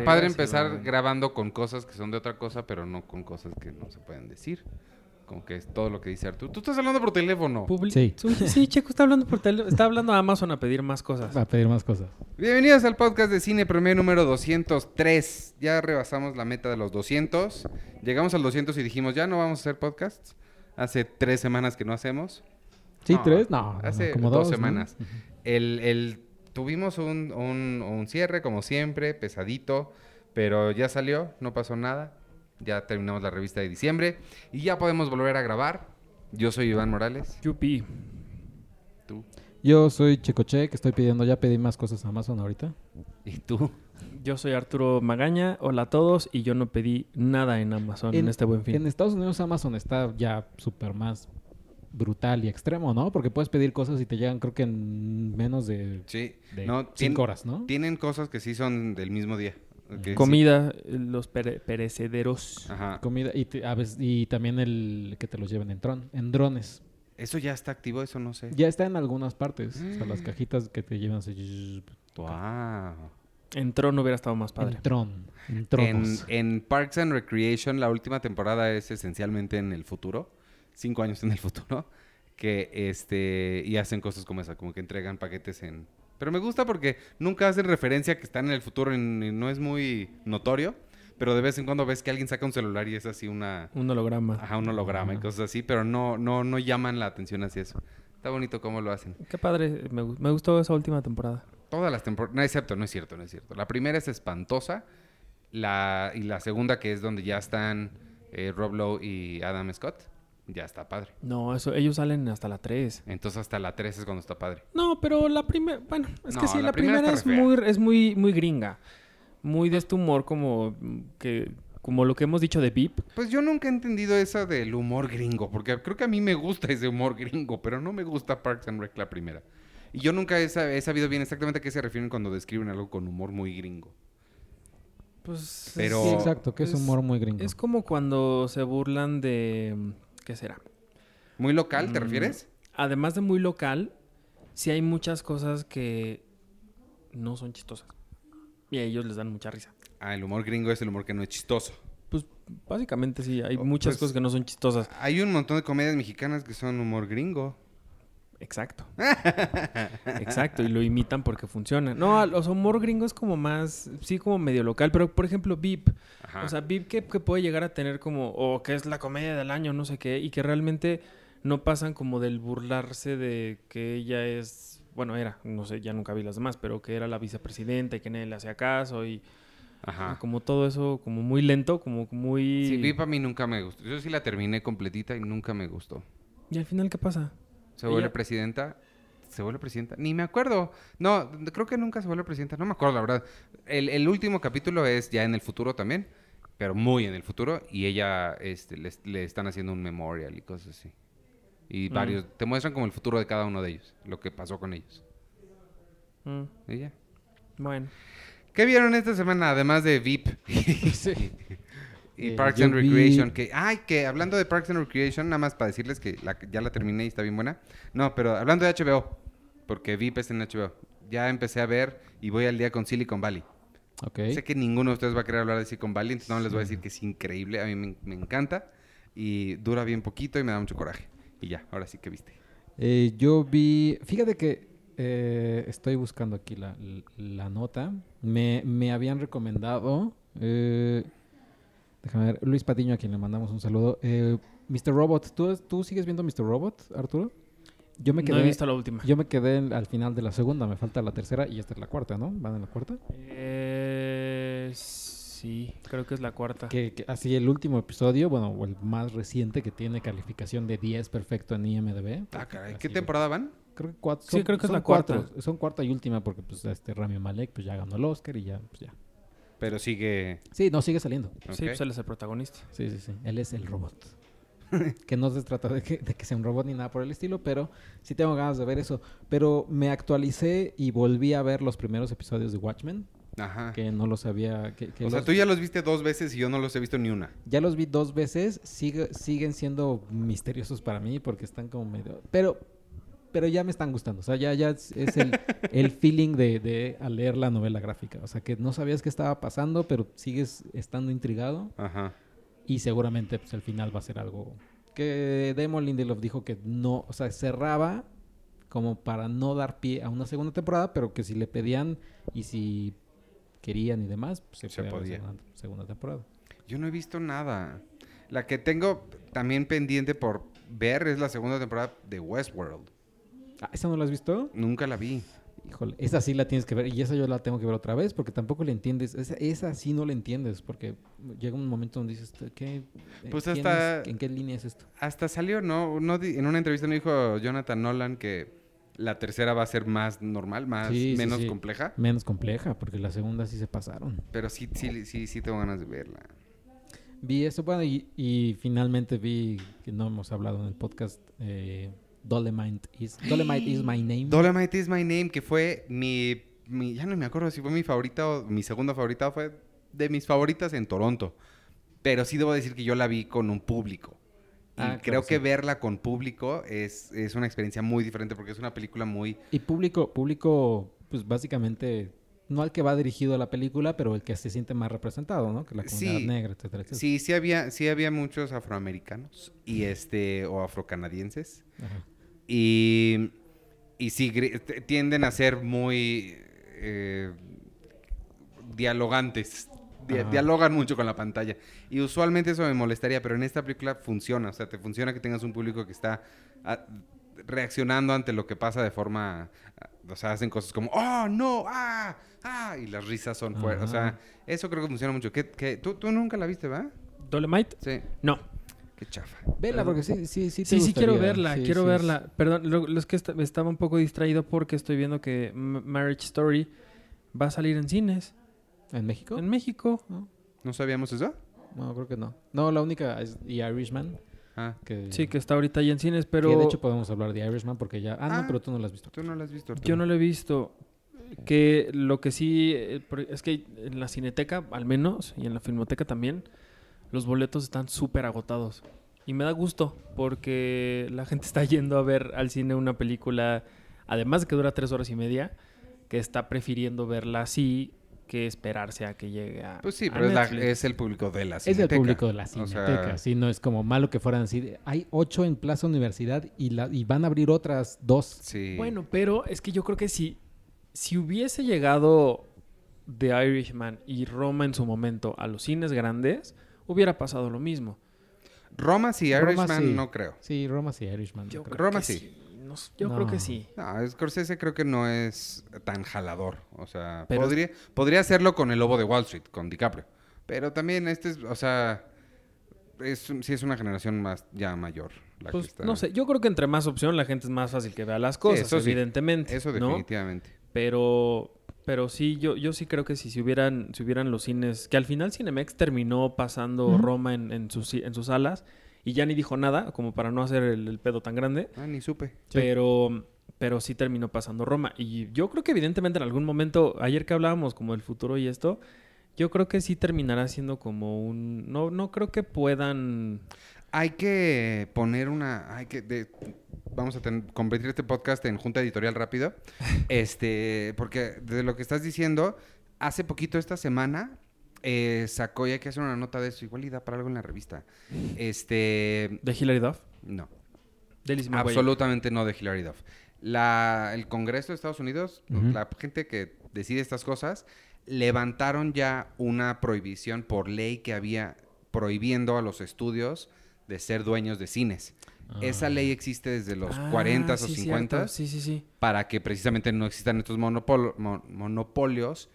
Está padre empezar grabando con cosas que son de otra cosa, pero no con cosas que no se pueden decir. Como que es todo lo que dice Arturo. Tú estás hablando por teléfono. Publi- Sí. Sí, Checo está hablando por tele- está hablando a Amazon a pedir más cosas. A pedir más cosas. Bienvenidos al podcast de Cine Premier número 203. Ya rebasamos la meta de los 200. Llegamos al 200 y dijimos, ya no vamos a hacer podcasts. Hace tres semanas que no hacemos. ¿Sí, No, tres? No, no, Hace como dos ¿no? semanas. El, el- tuvimos un, un- un cierre, como siempre, pesadito, pero ya salió, no pasó nada. Ya terminamos la revista de diciembre y ya podemos volver a grabar. Yo soy Iván Morales. Yupi. Tú. Yo soy Checoche, que estoy pidiendo, ya pedí más cosas a Amazon ahorita. ¿Y tú? Yo soy Arturo Magaña. Hola a todos. Y yo no pedí nada en Amazon en, este buen fin. En Estados Unidos Amazon está ya súper más brutal y extremo, ¿no? Porque puedes pedir cosas y te llegan creo que en menos de, Sí. de no, tien- cinco horas, ¿no? Tienen cosas que sí son del mismo día. Comida, los pere- perecederos. Ajá. Comida y, te- a veces, y también el que te los lleven en, tron, en drones. ¿Eso ya está activo? Eso no sé. Ya está en algunas partes. O sea, Mm. las cajitas que te llevan así, Wow. En Tron hubiera estado más padre. en tron, en En, en Parks and Recreation, la última temporada es esencialmente en el futuro. Cinco años en el futuro. Que este. Y hacen cosas como esa, como que entregan paquetes en. Pero me gusta porque nunca hacen referencia a que están en el futuro y no es muy notorio. Pero de vez en cuando ves que alguien saca un celular y es así una. Un holograma. Ajá, un holograma y cosas así, pero no, no, no llaman la atención hacia eso. Está bonito cómo lo hacen. Qué padre. Me, me gustó esa última temporada. Todas las temporadas, no, excepto, no es cierto, no es cierto. La primera es espantosa, la, y la segunda que es donde ya están eh, Rob Lowe y Adam Scott, ya está padre. No, eso, ellos salen hasta la 3. Entonces hasta la 3 es cuando está padre. No, pero la primera, bueno, es No, que sí, la la, primera es muy, es muy, muy gringa. Muy de este humor como que, como lo que hemos dicho de Beep. Pues yo nunca he entendido esa del humor gringo, porque creo que a mí me gusta ese humor gringo, pero no me gusta Parks and Rec la primera. Y yo nunca he, sab- he sabido bien exactamente a qué se refieren cuando describen algo con humor muy gringo. Pues Pero- Sí, es- exacto, que es, es- humor muy gringo. Es como cuando se burlan de ¿qué será? ¿Muy local, te Mm, refieres? Además de muy local, sí hay muchas cosas que no son chistosas. Y a ellos les dan mucha risa. Ah, el humor gringo es el humor que no es chistoso. Pues básicamente sí, hay Oh, muchas pues- cosas que no son chistosas. Hay un montón de comedias mexicanas que son humor gringo. Exacto. Exacto, y lo imitan porque funciona. No, los humor gringo es como más, sí, como medio local, pero por ejemplo, VIP. Ajá. O sea, VIP que, que puede llegar a tener como, o que es la comedia del año, no sé qué, y que realmente no pasan como del burlarse de que ella es, bueno, era, no sé, ya nunca vi las demás, pero que era la vicepresidenta y que nadie le hacía caso y, Ajá. y como todo eso, como muy lento, como muy... Sí, VIP a mí nunca me gustó. Yo sí la terminé completita y nunca me gustó. Y al final, ¿qué pasa? ¿Se vuelve Ella- presidenta? ¿Se vuelve presidenta? Ni me acuerdo. No, creo que nunca se vuelve presidenta. No me acuerdo, la verdad. El, el último capítulo es ya en el futuro también, pero muy en el futuro. Y ella este, le, le están haciendo un memorial y cosas así. Y Mm. varios. Te muestran como el futuro de cada uno de ellos, lo que pasó con ellos. Mm, Y ya. bueno. ¿Qué vieron esta semana además de VIP? Sí. Y Eh, Parks and vi- Recreation, que, ay, que hablando de Parks and Recreation, nada más para decirles que la- ya la terminé y está bien buena. No, pero hablando de HBO, porque VIP es en HBO, ya empecé a ver y voy al día con Silicon Valley. Ok. Sé que ninguno de ustedes va a querer hablar de Silicon Valley, entonces no les voy a decir que es increíble, a mí me, me encanta y dura bien poquito y me da mucho coraje. Y ya, ahora sí que viste. Eh, yo vi, fíjate que eh, estoy buscando aquí la, la nota. Me, me habían recomendado, eh, déjame ver, Luis Patiño, a quien le mandamos un saludo. Eh, Mr. Robot, ¿tú, ¿tú sigues viendo Mr. Robot, Arturo? Yo me no quedé, he visto la última. yo me quedé en- al final de la segunda, me falta la tercera y esta es la cuarta, ¿no? ¿Van en la cuarta? Eh, sí, creo que es la cuarta. Que, que así el último episodio, bueno, o el más reciente que tiene calificación de 10 perfecto en IMDb. Ah, caray, ¿qué temporada van? Creo que cuatro. Sí, creo que es son la cuarta. cuatro, son cuarta y última porque pues este Rami Malek pues ya ganó el Oscar y ya, pues ya. Pero sigue... Sí, no, sigue saliendo. Sí, pues él es el protagonista. Sí, sí, sí. Él es el robot. que no se trata de que, de que sea un robot ni nada por el estilo, pero sí tengo ganas de ver eso. Pero me actualicé y volví a ver los primeros episodios de Watchmen, Ajá. que no los había... Que, que o sea, los- tú ya los viste dos veces y yo no los he visto ni una. Ya los vi dos veces, sigue, siguen siendo misteriosos para mí porque están como medio... Pero pero ya me están gustando. O sea, ya, ya es, es el, el feeling de, de al leer la novela gráfica. O sea, que no sabías qué estaba pasando, pero sigues estando intrigado. Ajá. Y seguramente pues, el final va a ser algo que Damon Lindelof dijo que no, o sea, cerraba como para no dar pie a una segunda temporada, pero que si le pedían y si querían y demás, pues se, Se podía podía. segunda, segunda temporada. Yo no he visto nada. La que tengo también pendiente por ver es la segunda temporada de Westworld. Ah, ¿Esa no la has visto? Nunca la vi. Híjole, esa sí la tienes que ver y esa yo la tengo que ver otra vez porque tampoco le entiendes. Esa, esa sí no la entiendes porque llega un momento donde dices, ¿qué? Pues quién hasta- es? ¿En qué línea es esto? Hasta salió, ¿no? no en una entrevista no dijo Jonathan Nolan que la tercera va a ser más normal, más Sí, sí, menos sí. compleja. Menos compleja porque la segunda sí se pasaron. Pero sí, sí, sí, sí tengo ganas de verla. Vi eso, bueno, y, y finalmente vi, que no hemos hablado en el podcast, eh, Dolemite, is, Dolemite is my name. Dolomite is my name, que fue mi, mi- Ya no me acuerdo si fue mi favorita o mi segunda favorita fue de mis favoritas en Toronto. Pero sí debo decir que yo la vi con un público. Y Ah, claro, creo que sí. verla con público es, es una experiencia muy diferente porque es una película muy... Y público, público, pues básicamente, no al que va dirigido a la película, pero el que se siente más representado, ¿no? Que la comunidad Sí. negra, etcétera, etcétera. Sí, sí había, sí había muchos afroamericanos y este, o afrocanadienses. Ajá. Y, y sí, tienden a ser muy eh, dialogantes. Di- Ajá. dialogan mucho con la pantalla. Y usualmente eso me molestaría, pero en esta película funciona. O sea, te funciona que tengas un público que está reaccionando ante lo que pasa de forma... ah, O sea, hacen cosas como, oh, no, ah, ah, y las risas son fuertes. O sea, eso creo que funciona mucho. ¿Qué, qué- tú, tú nunca la viste, ¿va? ¿Dolemite? Sí. No. Qué chafa. Vela, porque sí, sí, sí. te Sí, sí quiero verla, Sí, quiero sí, verla. Perdón, lo, lo es que esta- estaba un poco distraído porque estoy viendo que M- Marriage Story va a salir en cines. ¿En México? En México. No, ¿No sabíamos eso? no, creo que no. No, la única es The Irishman. Ah, Que, Sí, que está ahorita ahí en cines, pero que de hecho podemos hablar de Irishman porque ya... Ah, Ah. no, pero tú no la has visto. tú no la has visto. yo no lo he visto. Que lo que sí, eh, es que en la cineteca al menos y en la filmoteca también, los boletos están súper agotados. Y me da gusto porque la gente está yendo a ver al cine una película, además de que dura tres horas y media, que está prefiriendo verla así que esperarse a que llegue a. Pues sí, a pero es, la- es el público de la Es el cineteca. público de la O sea, cineteca, sí, no es como malo que fueran así. Hay ocho en Plaza Universidad y, la, y van a abrir otras dos. sí. Bueno, pero es que yo creo que si, si hubiese llegado The Irishman y Roma en su momento a los cines grandes, hubiera pasado lo mismo. Roma sí, Roma Irishman sí. no creo. Sí, Roma sí, Irishman. Yo no creo creo. Roma que sí. Yo No. creo que sí. No, Scorsese creo que no es tan jalador. O sea, Pero- podría, podría hacerlo con El Lobo de Wall Street, con DiCaprio. Pero también este es, o sea, es, sí es una generación más ya mayor. La Pues que está. no sé, yo creo que entre más opción la gente es más fácil que vea las cosas, eso sí. evidentemente. Eso ¿no? definitivamente. Pero, pero sí, yo, yo sí creo que si, si hubieran, si hubieran los cines, que al final Cinemex terminó pasando. Roma en, en sus, en sus salas y ya ni dijo nada, como para no hacer el, el pedo tan grande, Ah, ni supe. Sí. pero, pero sí terminó pasando Roma. Y yo creo que evidentemente en algún momento, ayer que hablábamos como del futuro y esto, yo creo que sí terminará siendo como un... No, no creo que puedan... Hay que poner una. Hay que. de- vamos a ten- convertir este podcast en junta editorial rápido. este. Porque de lo que estás diciendo, hace poquito esta semana. Eh, sacó y hay que hacer una nota de eso. Igual y da para algo en la revista. Este. ¿De Hilary Duff? No. De. Absolutamente no de Hilary Duff. La, el Congreso de Estados Unidos, la gente que decide estas cosas, levantaron ya una prohibición por ley que había prohibiendo a los estudios de ser dueños de cines. Esa Ah. ley existe desde los Ah, 40 o sí, 50 cierto. Sí, sí, sí. para que precisamente no existan estos monopol- mon- monopolios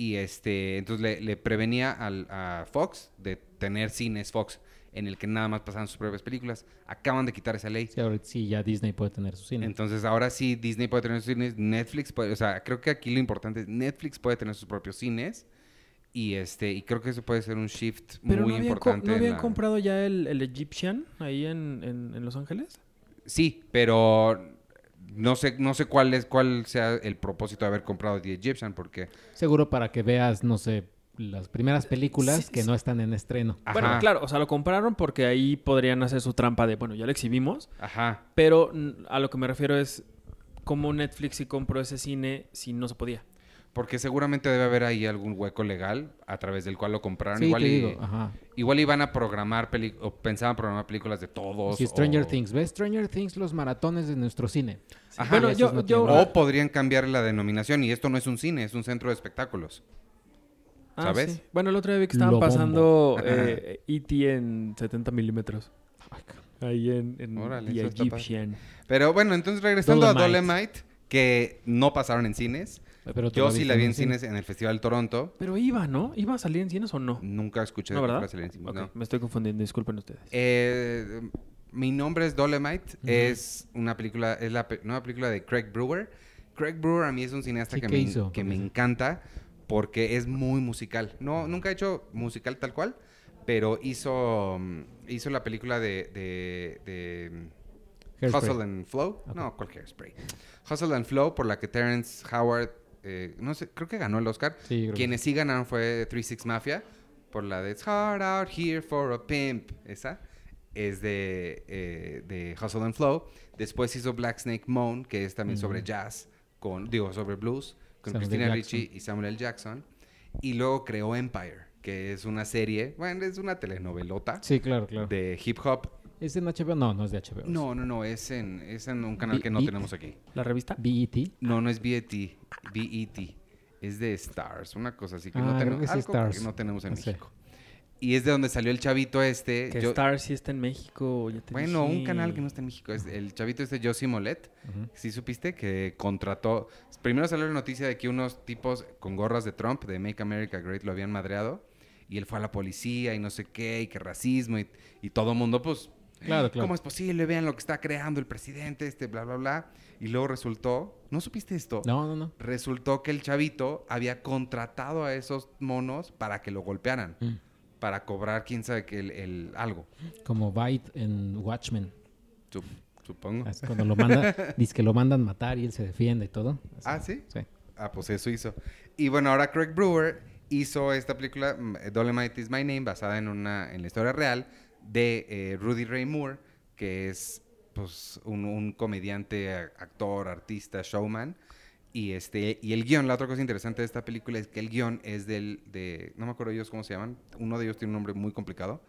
y este entonces le, le prevenía al, a Fox de tener cines Fox en el que nada más pasaban sus propias películas. Acaban de quitar esa ley. Sí, ahora sí, ya Disney puede tener su cine. Entonces ahora sí Disney puede tener sus cines, Netflix puede, o sea, creo que aquí lo importante es Netflix puede tener sus propios cines y este y creo que eso puede ser un shift Pero muy no importante. ¿no habían la- comprado ya el, el Egyptian ahí en, en- en Los Ángeles? Sí, pero no sé no sé cuál es cuál sea el propósito de haber comprado The Egyptian porque Seguro para que veas, no sé, las primeras películas Sí, que sí. no están en estreno. Bueno, Ajá. claro, o sea, lo compraron porque ahí podrían hacer su trampa de, bueno, ya lo exhibimos, ajá, pero a lo que me refiero es, cómo Netflix sí compró ese cine si no se podía. Porque seguramente debe haber ahí algún hueco legal a través del cual lo compraron. Sí, igual, te y- digo, ajá. igual iban a programar peli- o pensaban programar películas de todos. Si Stranger o- Things, ¿ves Stranger Things los maratones de nuestro cine? Ajá. Bueno, yo- no yo- tienen- O podrían cambiar la denominación y esto no es un cine, es un centro de espectáculos. Ah, ¿Sabes? sí. Bueno, el otro día vi que estaban Lo pasando eh, E.T. en 70 milímetros. Ahí en, en Órale, The. Egyptian. Pero bueno, entonces regresando a Dolomite. Dolemite, que no pasaron en cines. Pero Yo sí la vi en cines en el Festival de Toronto. Pero iba, ¿no? ¿Iba a salir en cines o no? Nunca escuché No, que ¿verdad? salir en cines, no. me estoy confundiendo, disculpen ustedes. Eh, mi nombre es Dolemite. Es una película, es la pe- nueva película de Craig Brewer. Craig Brewer a mí es un cineasta que, ¿qué me, que ¿Qué me encanta porque es muy musical. No, nunca ha hecho musical tal cual, pero hizo, mm, hizo la película de, de-. Hustle and Flow. No, ¿cuál Hairspray? Hustle and Flow, por la que Terrence Howard, eh, no sé, creo que ganó el Oscar. Sí, creo que Quienes sí ganaron fue Three Six Mafia, por la de It's Hard Out Here for a Pimp. Esa es de, eh, de Hustle and Flow. Después hizo Black Snake Moan, que es también sobre jazz, con, digo, sobre blues, con Samuel. Christina. Ricci y Samuel L. Jackson. Y luego creó Empire, que es una serie, bueno, es una telenovelota Sí, claro, claro. de hip hop. ¿Es en HBO? No, no es de HBO. No, no, no, es en, es en un canal que no tenemos aquí. ¿La revista? BET. No, no es BET, BET. Es de Stars, una cosa así que Ah, no creo tenemos, que sí, algo que Stars. no tenemos en No sé. México. Y es de donde salió el chavito este. Que yo- Star sí está en México. ya te bueno, un canal que no está en México. Es el chavito este Josie Molet. ¿Sí supiste? Que contrató... Primero salió la noticia de que unos tipos con gorras de Trump, de Make America Great, lo habían madreado. Y él fue a la policía y no sé qué, y que racismo. Y, y todo el mundo, pues... Claro, claro. ¿Cómo es posible? Vean lo que está creando el presidente, este, bla, bla, bla. Y luego resultó... ¿No supiste esto? No, no, no. Resultó que el chavito había contratado a esos monos para que lo golpearan. Mm. Para cobrar, quién sabe, que el, el- algo. Como Byte en Watchmen. Sup- supongo. Así, Cuando lo manda, dice que lo mandan matar y él se defiende y todo. Así. Ah, ¿sí? Sí. Ah, pues eso hizo. Y bueno, ahora Craig Brewer hizo esta película, mm, Dolomite is My Name, basada en, una, en la historia real de eh, Rudy Ray Moore, que es pues, un, un comediante, actor, artista, showman. Y, este, y el guion, la otra cosa interesante de esta película es que el guion es del, de, no me acuerdo ellos cómo se llaman, uno de ellos tiene un nombre muy complicado,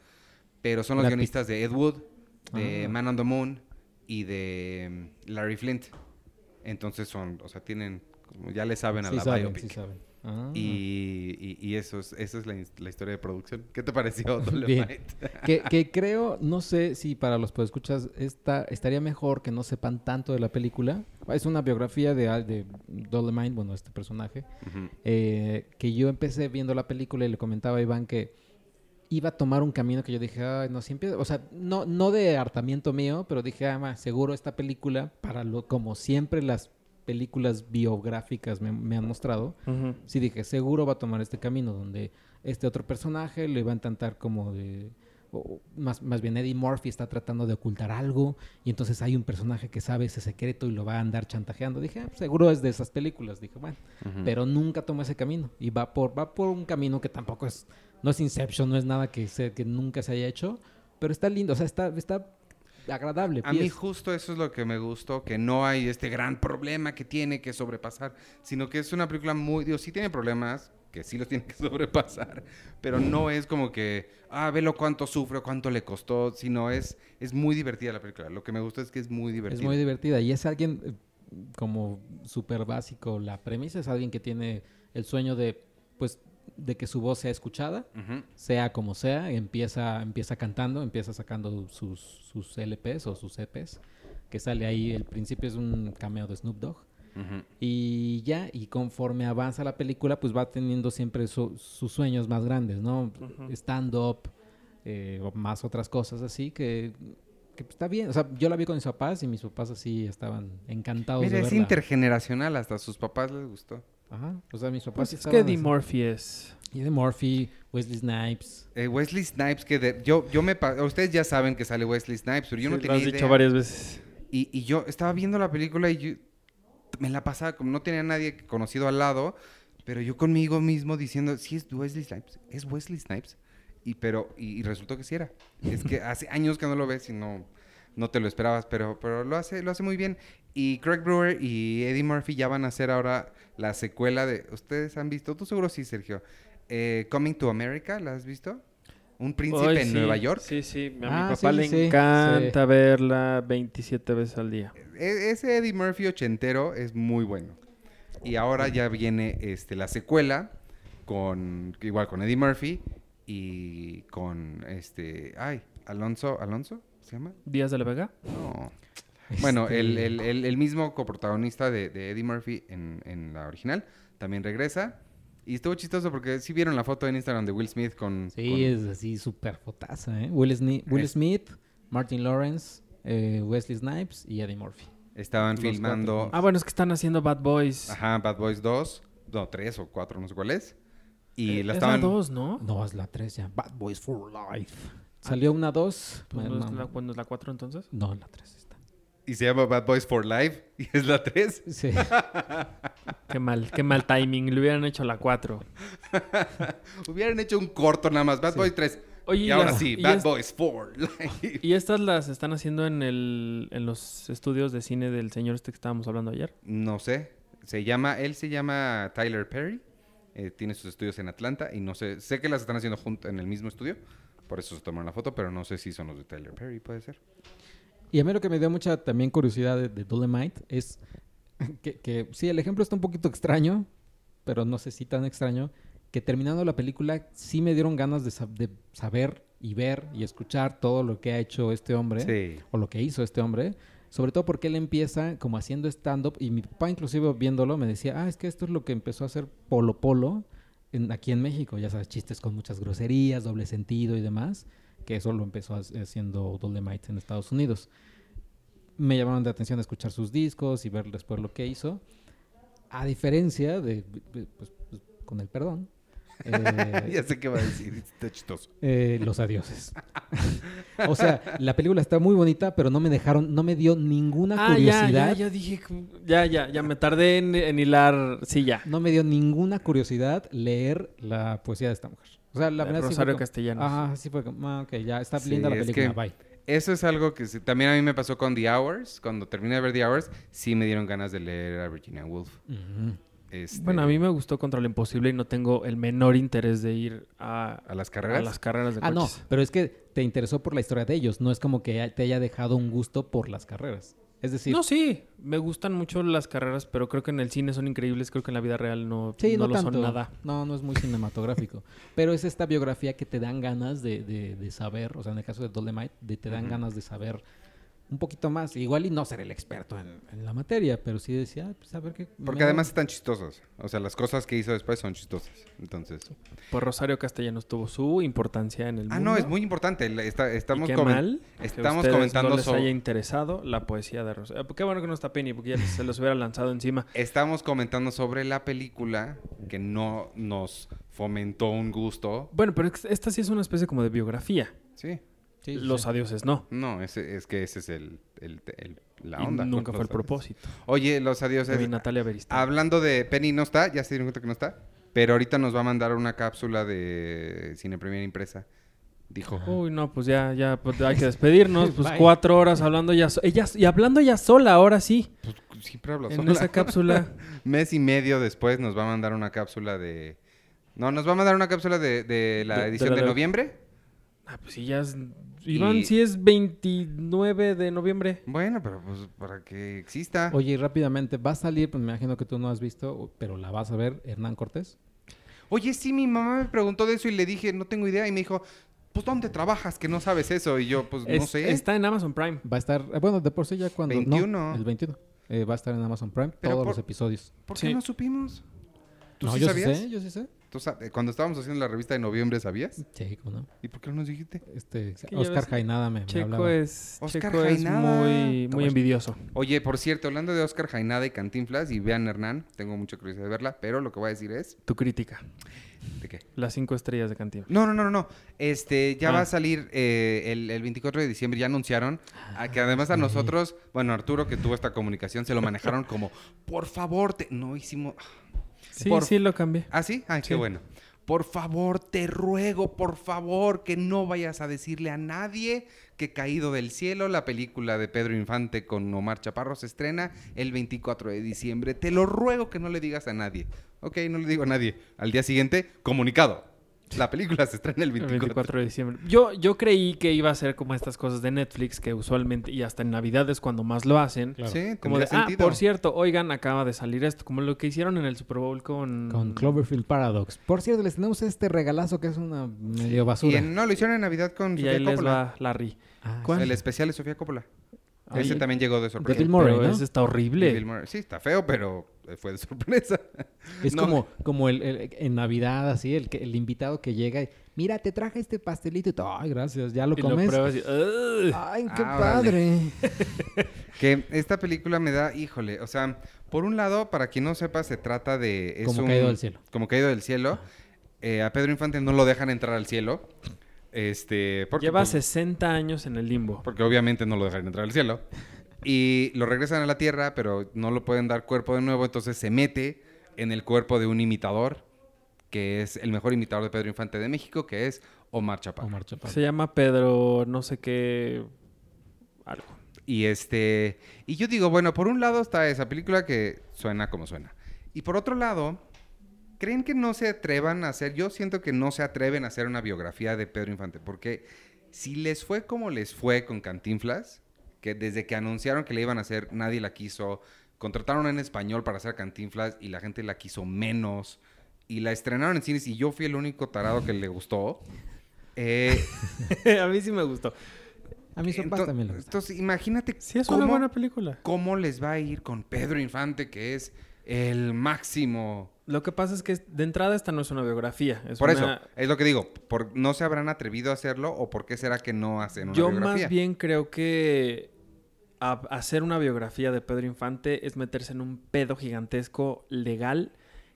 pero son los guionistas de Ed Wood, de Ah. Man on the Moon y de mm, Larry Flint. Entonces son, o sea, tienen, como ya le saben a Sí la saben, biopic. sí saben. Ah. Y, y- y eso es, eso es la, his- la historia de producción. ¿Qué te pareció. Dolomite? que, que creo, no sé si para los escuchas esta, estaría mejor que no sepan tanto de la película. Es una biografía de, de Dolomite, bueno, este personaje, eh, que yo empecé viendo la película y le comentaba a Iván que iba a tomar un camino que yo dije, ay, no, siempre, o sea, no, no de hartamiento mío, pero dije, ah, ma, seguro esta película, para lo, como siempre las películas biográficas me, me han mostrado, Ujú. sí dije, seguro va a tomar este camino donde este otro personaje le va a intentar como de... o más, más bien Eddie Murphy está tratando de ocultar algo y entonces hay un personaje que sabe ese secreto y lo va a andar chantajeando. Dije, ah, seguro es de esas películas. Dije, bueno, Ujú. pero nunca toma ese camino y va por, va por un camino que tampoco es, no es Inception, no es nada que, se, que nunca se haya hecho, pero está lindo, o sea, está, está agradable. A mí pies. justo eso es lo que me gustó, que no hay este gran problema que tiene que sobrepasar, sino que es una película muy, digo, sí tiene problemas, que sí los tiene que sobrepasar, pero no es como que, ah, velo cuánto sufre, cuánto le costó, sino es, es muy divertida la película. Lo que me gusta es que es muy divertida. Es muy divertida y es alguien eh, como súper básico. La premisa es alguien que tiene el sueño de, pues, de que su voz sea escuchada, sea como sea. Empieza, empieza cantando, empieza sacando sus, sus LPs o sus EPs, que sale ahí. El principio es un cameo de Snoop Dogg. Y ya, y conforme avanza la película, pues va teniendo siempre su- sus sueños más grandes, ¿no? Stand-up, eh, o más otras cosas así que, que está bien. O sea, yo la vi con mis papás y mis papás así estaban encantados Mira, de es verla. intergeneracional, hasta a sus papás les gustó. Ajá. O sea, mis papás Pues es que Eddie así. Murphy es... Y de Murphy, Wesley Snipes. Eh, Wesley Snipes, que de- yo, yo me... pa- Ustedes ya saben que sale Wesley Snipes, pero yo no Sí, lo tenía has idea. dicho varias veces. Y, y yo estaba viendo la película y yo me la pasaba, como no tenía nadie conocido al lado, pero yo conmigo mismo diciendo, sí es Wesley Snipes, es Wesley Snipes. Y, pero, y, y resultó que sí era. Es que hace años que no lo ves y no, no te lo esperabas, pero, pero lo hace, lo hace muy bien. Y Craig Brewer y Eddie Murphy ya van a hacer ahora la secuela de. ¿Ustedes han visto? Tú seguro sí, Sergio. Eh, Coming to America, ¿la has visto? Un príncipe en sí, Nueva York. Sí, sí. A mi Ah, papá sí, le sí, sí. encanta verla 27 veces al día. E- ese Eddie Murphy ochentero es muy bueno. Y ahora ya viene este, la secuela con igual con Eddie Murphy y con este ay Alonso Alonso se llama ¿Díaz de la Vega? no bueno Este, el, el- el- el mismo coprotagonista de, de Eddie Murphy en, en la original también regresa y estuvo chistoso porque sí vieron la foto en Instagram de Will Smith con, Sí, con- es así súper fotaza, ¿eh? Will, Sni- Will Es- Smith, Martin Lawrence, eh, Wesley Snipes y Eddie Murphy. estaban Los filmando cuatro. Ah, bueno, es que están haciendo Bad Boys. ajá Bad Boys 2 no 3 o 4 no sé cuál es y Eh, la es estaban la 2, ¿no? No, es la 3 ya. Bad Boys for Life. Salió una 2. Pues, ¿no es la, ¿Cuándo es la 4 entonces? No, la 3 está. Y se llama Bad Boys for Life. Y es la 3. Sí. Qué mal, qué mal timing. Le hubieran hecho la 4. Hubieran hecho un corto nada más. Bad Boys 3. Oye, y y ahora las- sí, Bad Boys for Life. ¿Y estas las están haciendo en, el, en los estudios de cine del señor este que estábamos hablando ayer? No sé. Se llama, él se llama Tyler Perry. eh, tiene sus estudios en Atlanta. Y no sé, sé que las están haciendo junto en el mismo estudio. Por eso se tomaron la foto, pero no sé si son los de Tyler Perry, puede ser. Y a mí lo que me dio mucha también curiosidad de, de Dolemite es que, que sí, el ejemplo está un poquito extraño, pero no sé si tan extraño, que terminando la película sí me dieron ganas de, sab- de saber y ver y escuchar todo lo que ha hecho este hombre. Sí. o lo que hizo este hombre, sobre todo porque él empieza como haciendo stand-up y mi papá inclusive viéndolo me decía, ah, es que esto es lo que empezó a hacer Polo Polo en- aquí en México, ya sabes, chistes con muchas groserías, doble sentido y demás, que eso lo empezó ha- haciendo Dolemite en Estados Unidos. Me llamaron de atención escuchar sus discos y ver después lo que hizo. A diferencia de, pues, pues, con el perdón, eh, ya sé qué va a decir. Está chistoso. eh, los adioses. o sea, la película está muy bonita, pero no me dejaron, no me dio ninguna Ah, ya, curiosidad. ya, ya dije. que- Ya, ya, ya me tardé en, en hilar. Sí, ya. No me dio ninguna curiosidad leer la poesía de esta mujer. O sea, la verdad sí fue Rosario Castellanos. Ajá, sí fue como, ah, ok, ya está Sí, linda la es película, que- bye. Eso es algo que sí- también a mí me pasó con The Hours. Cuando terminé de ver The Hours, sí me dieron ganas de leer a Virginia Woolf. Ujú. Este, Bueno, a mí me gustó Contra lo Imposible y no tengo el menor interés de ir a, ¿A las a carreras? las carreras de Ah, no, coches. pero es que te interesó por la historia de ellos, no es como que te haya dejado un gusto por las carreras. Es decir, No, sí, me gustan mucho las carreras, pero creo que en el cine son increíbles. Creo que en la vida real no, Sí, no no, lo tanto. son nada. No, no es muy cinematográfico. Pero es esta biografía que te dan ganas de, de- de saber, o sea, en el caso de Dolemite, de te dan ganas de saber un poquito más. Igual y no ser el experto en, en la materia, pero sí decía, ah, pues a ver qué... Porque además están chistosos. O sea, las cosas que hizo después son chistosas. Entonces. Pues Rosario Castellanos tuvo su importancia en el mundo. Ah, no, es muy importante. La- está- Y estamos qué comen- mal que estamos comentando no les sobre- haya interesado la poesía de Rosario. Qué bueno que no está Penny, porque ya se los hubiera lanzado encima. Estamos comentando sobre la película que no nos fomentó un gusto. Bueno, pero es- esta sí es una especie como de biografía. Sí. Sí, Los sí. adioses no. No, es que ese es el, el- el- la Y onda. nunca fue el adioses. propósito. Oye, los mi Natalia Beristain. Hablando de Penny no está, ya se dieron cuenta que no está. Pero ahorita nos va a mandar una cápsula de Cine Premier impresa. Dijo. Uy, no, pues ya, ya, pues hay que despedirnos. Pues Bye. cuatro horas hablando ya, so- ella, y hablando ya sola, ahora sí. Pues, siempre hablo En sola. esa cápsula. Mes y medio después nos va a mandar una cápsula de... No, nos va a mandar una cápsula de, de la De- de edición la de, de- noviembre. Ah, pues sí, ya es. Iván, Y- sí es 29 de noviembre. Bueno, pero pues para que exista. Oye, y rápidamente, va a salir, pues me imagino que tú no has visto, pero la vas a ver, Hernán Cortés. Oye, sí, mi mamá me preguntó de eso y le dije, no tengo idea. Y me dijo, pues ¿dónde trabajas que no sabes eso? Y yo, pues no sé. Está en Amazon Prime. Va a estar, eh, bueno, de por sí ya cuando... no, 21. el 21. Eh, va a estar en Amazon Prime, Pero todos por- los episodios. ¿Por qué Sí. no supimos? ¿Tú no, sí yo sabías? sí sé, yo sí sé. ¿Tú eh, Cuando estábamos haciendo la revista de noviembre, ¿sabías? Sí, cómo no. ¿Y por qué no nos dijiste? Este, Oscar Jainada me, me Checo hablaba. es, Oscar Checo es muy, muy envidioso. Oye, por cierto, hablando de Oscar Jainada y Cantinflas, y vean Hernán, tengo mucha curiosidad de verla, pero lo que voy a decir es... Tu crítica. ¿De qué? Las cinco estrellas de Cantinflas. No, no, no, no, no. Este, ya Ah. va a salir eh, el, el 24 de diciembre, ya anunciaron, a que además a nosotros, bueno, Arturo que tuvo esta comunicación, se lo manejaron como, por favor, te... no hicimos... Sí, Por- sí lo cambié. ¿Ah, sí? Ay, qué Sí. bueno. por favor, te ruego, por favor, que no vayas a decirle a nadie que Caído del Cielo, la película de Pedro Infante con Omar Chaparro, se estrena el 24 de diciembre. Te lo ruego que no le digas a nadie. Ok, no le digo a nadie. Al día siguiente, comunicado. La película se estrena el El 24. 24 de diciembre. Yo, yo creí que iba a ser como estas cosas de Netflix que usualmente, y hasta en Navidad es cuando más lo hacen. Claro. Sí, Como de, ah, por cierto, oigan, acaba de salir esto. Como lo que hicieron en el Super Bowl con... Con Cloverfield Paradox. Por cierto, les tenemos este regalazo que es una medio Y basura. en- no, lo hicieron en Navidad con Y Sofía ahí les Coppola. va Larry. Ah, ¿Cuál? El especial de Sofía Coppola. Ese también llegó de de sorpresa. Bill Murray, pero ¿no? ese está Y horrible. Bill Murray. Sí, está feo, pero fue de sorpresa. Es No. como, como el, el- en Navidad, así, el, que, el invitado que llega y, mira, te traje este pastelito y todo, ay, gracias, ya lo Y lo comes. pruebas y, ay, qué Ah, padre. Que esta película me da, híjole, o sea, por un lado, para quien no sepa, se trata de... es Como un- caído del cielo. Como caído del cielo. Eh, a Pedro Infante no lo dejan entrar al cielo. Este, porque, Lleva pues, 60 años en el limbo. porque obviamente no lo dejan entrar al cielo. Y lo regresan a la tierra, pero no lo pueden dar cuerpo de nuevo, entonces se mete en el cuerpo de un imitador, que es el mejor imitador de Pedro Infante de México, que es Omar Chaparro. Omar Chaparro. Se llama Pedro, no sé qué. Algo. Y este. Y yo digo, bueno, por un lado está esa película que suena como suena. Y por otro lado, ¿creen que no se atrevan a hacer? Yo siento que no se atreven a hacer una biografía de Pedro Infante. Porque si les fue como les fue con Cantinflas, que desde que anunciaron que le iban a hacer, nadie la quiso. Contrataron en español para hacer Cantinflas y la gente la quiso menos. Y la estrenaron en cines y yo fui el único tarado que le gustó. Eh, a mí sí me gustó. A mis papás ento- también les gusta. Entonces, imagínate Sí, es cómo, una buena película. cómo les va a ir con Pedro Infante, que es el máximo. Lo que pasa es que de entrada esta no es una biografía. Es Por una- eso, es lo que digo. Por, ¿No se habrán atrevido a hacerlo o por qué será que no hacen una Yo biografía? más bien creo que a- hacer una biografía de Pedro Infante es meterse en un pedo gigantesco legal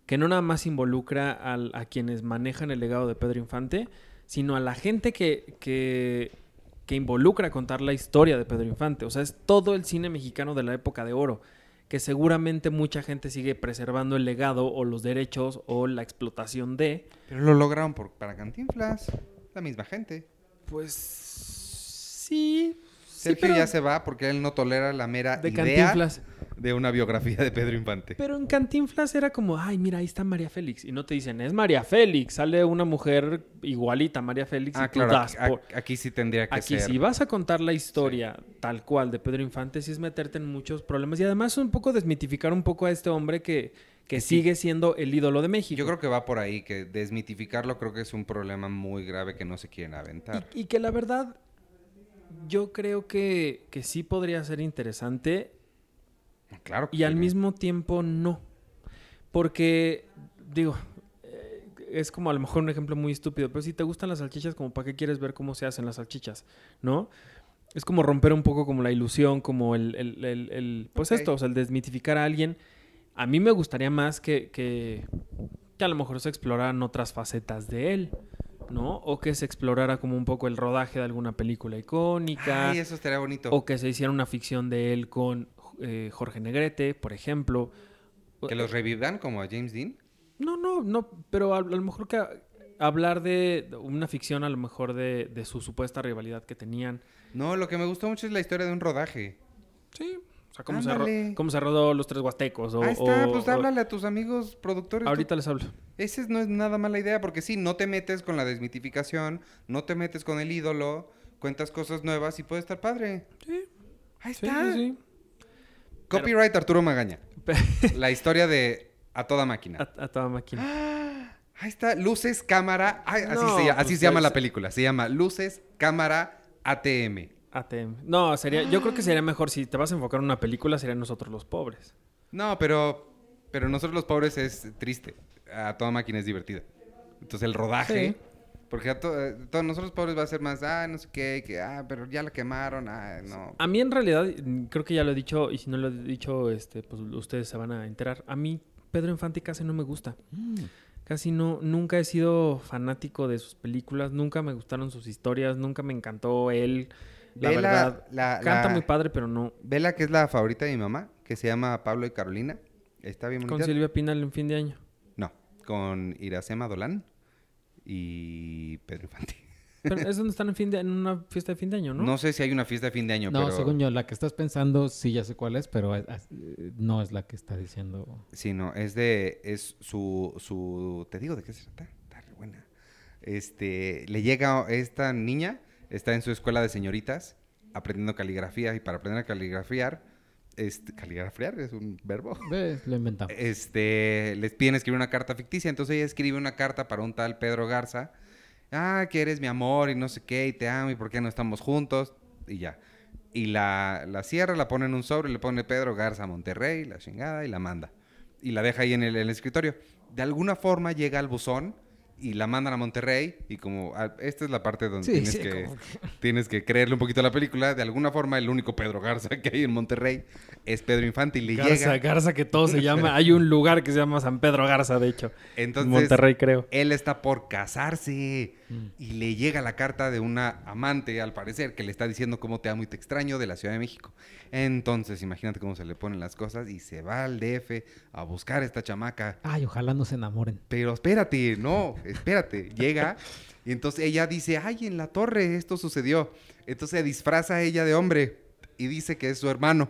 que no nada más involucra al- a quienes manejan el legado de Pedro Infante, sino a la gente que, que, que involucra a contar la historia de Pedro Infante. O sea, es todo el cine mexicano de la época de oro, que seguramente mucha gente sigue preservando el legado o los derechos o la explotación de. Pero lo lograron por, para Cantinflas. La misma gente. Pues sí. Sergio pero- ya se va porque él no tolera la mera de idea Cantinflas. de una biografía de Pedro Infante. Pero en Cantinflas era como, ay, mira, ahí está María Félix. Y no te dicen, es María Félix. Sale una mujer igualita a María Félix. ah, y claro. das Aquí, por- aquí sí tendría que Aquí, ser. si vas a contar la historia tal cual de Pedro Infante, sí es meterte en muchos problemas. Y además un poco desmitificar un poco a este hombre que, que Sí. sigue siendo el ídolo de México. Yo creo que va por ahí, que desmitificarlo creo que es un problema muy grave que no se quieren aventar. Y, y que la verdad, yo creo que, que sí podría ser interesante Claro que Y al mismo tiempo no. Porque, digo, eh, es como a lo mejor un ejemplo muy estúpido, pero si te gustan las salchichas, como para qué quieres ver cómo se hacen las salchichas, ¿no? Es como romper un poco como la ilusión, como el, el- el- el- pues esto, o sea, el desmitificar a alguien. A mí me gustaría más que, que, que a lo mejor se exploraran otras facetas de él, ¿no? O que se explorara como un poco el rodaje de alguna película icónica. Ay, eso estaría bonito. O que se hiciera una ficción de él con eh, Jorge Negrete, por ejemplo. Que los revivan como a James Dean. No, no, no, pero a, a lo mejor que a- hablar de una ficción a lo mejor de, de su supuesta rivalidad que tenían. No, lo que me gustó mucho es la historia de un rodaje. Sí. O sea, cómo, se, cómo se rodó Los Tres Huastecos. O, Ahí está, o- pues háblale a tus amigos productores. Ahorita les hablo. Esa no es nada mala idea, porque sí, no te metes con la desmitificación, no te metes con el ídolo, cuentas cosas nuevas y puede estar padre. Sí, Ahí sí, está. sí, sí. Copyright Arturo Magaña. La historia de A Toda Máquina. A, a toda máquina. Ah, Ahí está, luces, cámara. ay, así se, llama, así pues, se llama es- la película. Se llama Luces, cámara, ATM. ATM. No, sería, yo creo que sería mejor si te vas a enfocar en una película, serían nosotros los pobres. No, pero, pero nosotros los pobres es triste. A toda máquina es divertida. Entonces el rodaje. Sí. Porque a to- eh, todos nosotros pobres va a ser más, ah, no sé qué, que, ah, pero ya la quemaron, ah, no. A mí en realidad, creo que ya lo he dicho, y si no lo he dicho, este, pues ustedes se van a enterar. A mí Pedro Infante casi no me gusta. Mm. Casi no, nunca he sido fanático de sus películas, nunca me gustaron sus historias, nunca me encantó él. La Ve la- verdad, la- canta la- muy padre, pero no. Vela, que es la favorita de mi mamá, que se llama Pablo y Carolina. Está bien Con bonita. Silvia Pinal en fin de año. No, con Iracema Dolán. y Pedro Infante. Pero es donde están en, fin de, en una fiesta de fin de año, ¿no? ¿no? sé si hay una fiesta de fin de año, No, pero... según yo, la que estás pensando, sí ya sé cuál es, pero es- es- eh, no es la que está diciendo. Sí, no, es de, es su, su, te digo de qué se trata, está re buena. Este, le llega esta niña, está en su escuela de señoritas, aprendiendo caligrafía, y para aprender a caligrafiar, este, caligrafiar es un verbo. Lo inventamos. este, les piden escribir una carta ficticia, entonces ella escribe una carta para un tal Pedro Garza, ah, que eres mi amor y no sé qué, y te amo, y por qué no estamos juntos, y ya. Y la, la cierra, la pone en un sobre, le pone Pedro Garza Monterrey, la chingada, y la manda. Y la deja ahí en el, en el escritorio. De alguna forma llega al buzón y la mandan a Monterrey, y como, ah, esta es la parte donde Sí, tienes, sí, que, como tienes que creerle un poquito a la película. De alguna forma, el único Pedro Garza que hay en Monterrey es Pedro Infante, y le Garza, llega... Garza que todo se llama. Hay un lugar que se llama San Pedro Garza, de hecho. Entonces, Monterrey, creo. él está por casarse Mm. y le llega la carta de una amante, al parecer, que le está diciendo cómo te amo y te extraño de la Ciudad de México. Entonces, imagínate cómo se le ponen las cosas y se va al DF a buscar a esta chamaca. Ay, ojalá no se enamoren. Pero espérate, no, espérate. Llega y entonces ella dice, ay, en la torre esto sucedió. Entonces se disfraza ella de hombre y dice que es su hermano.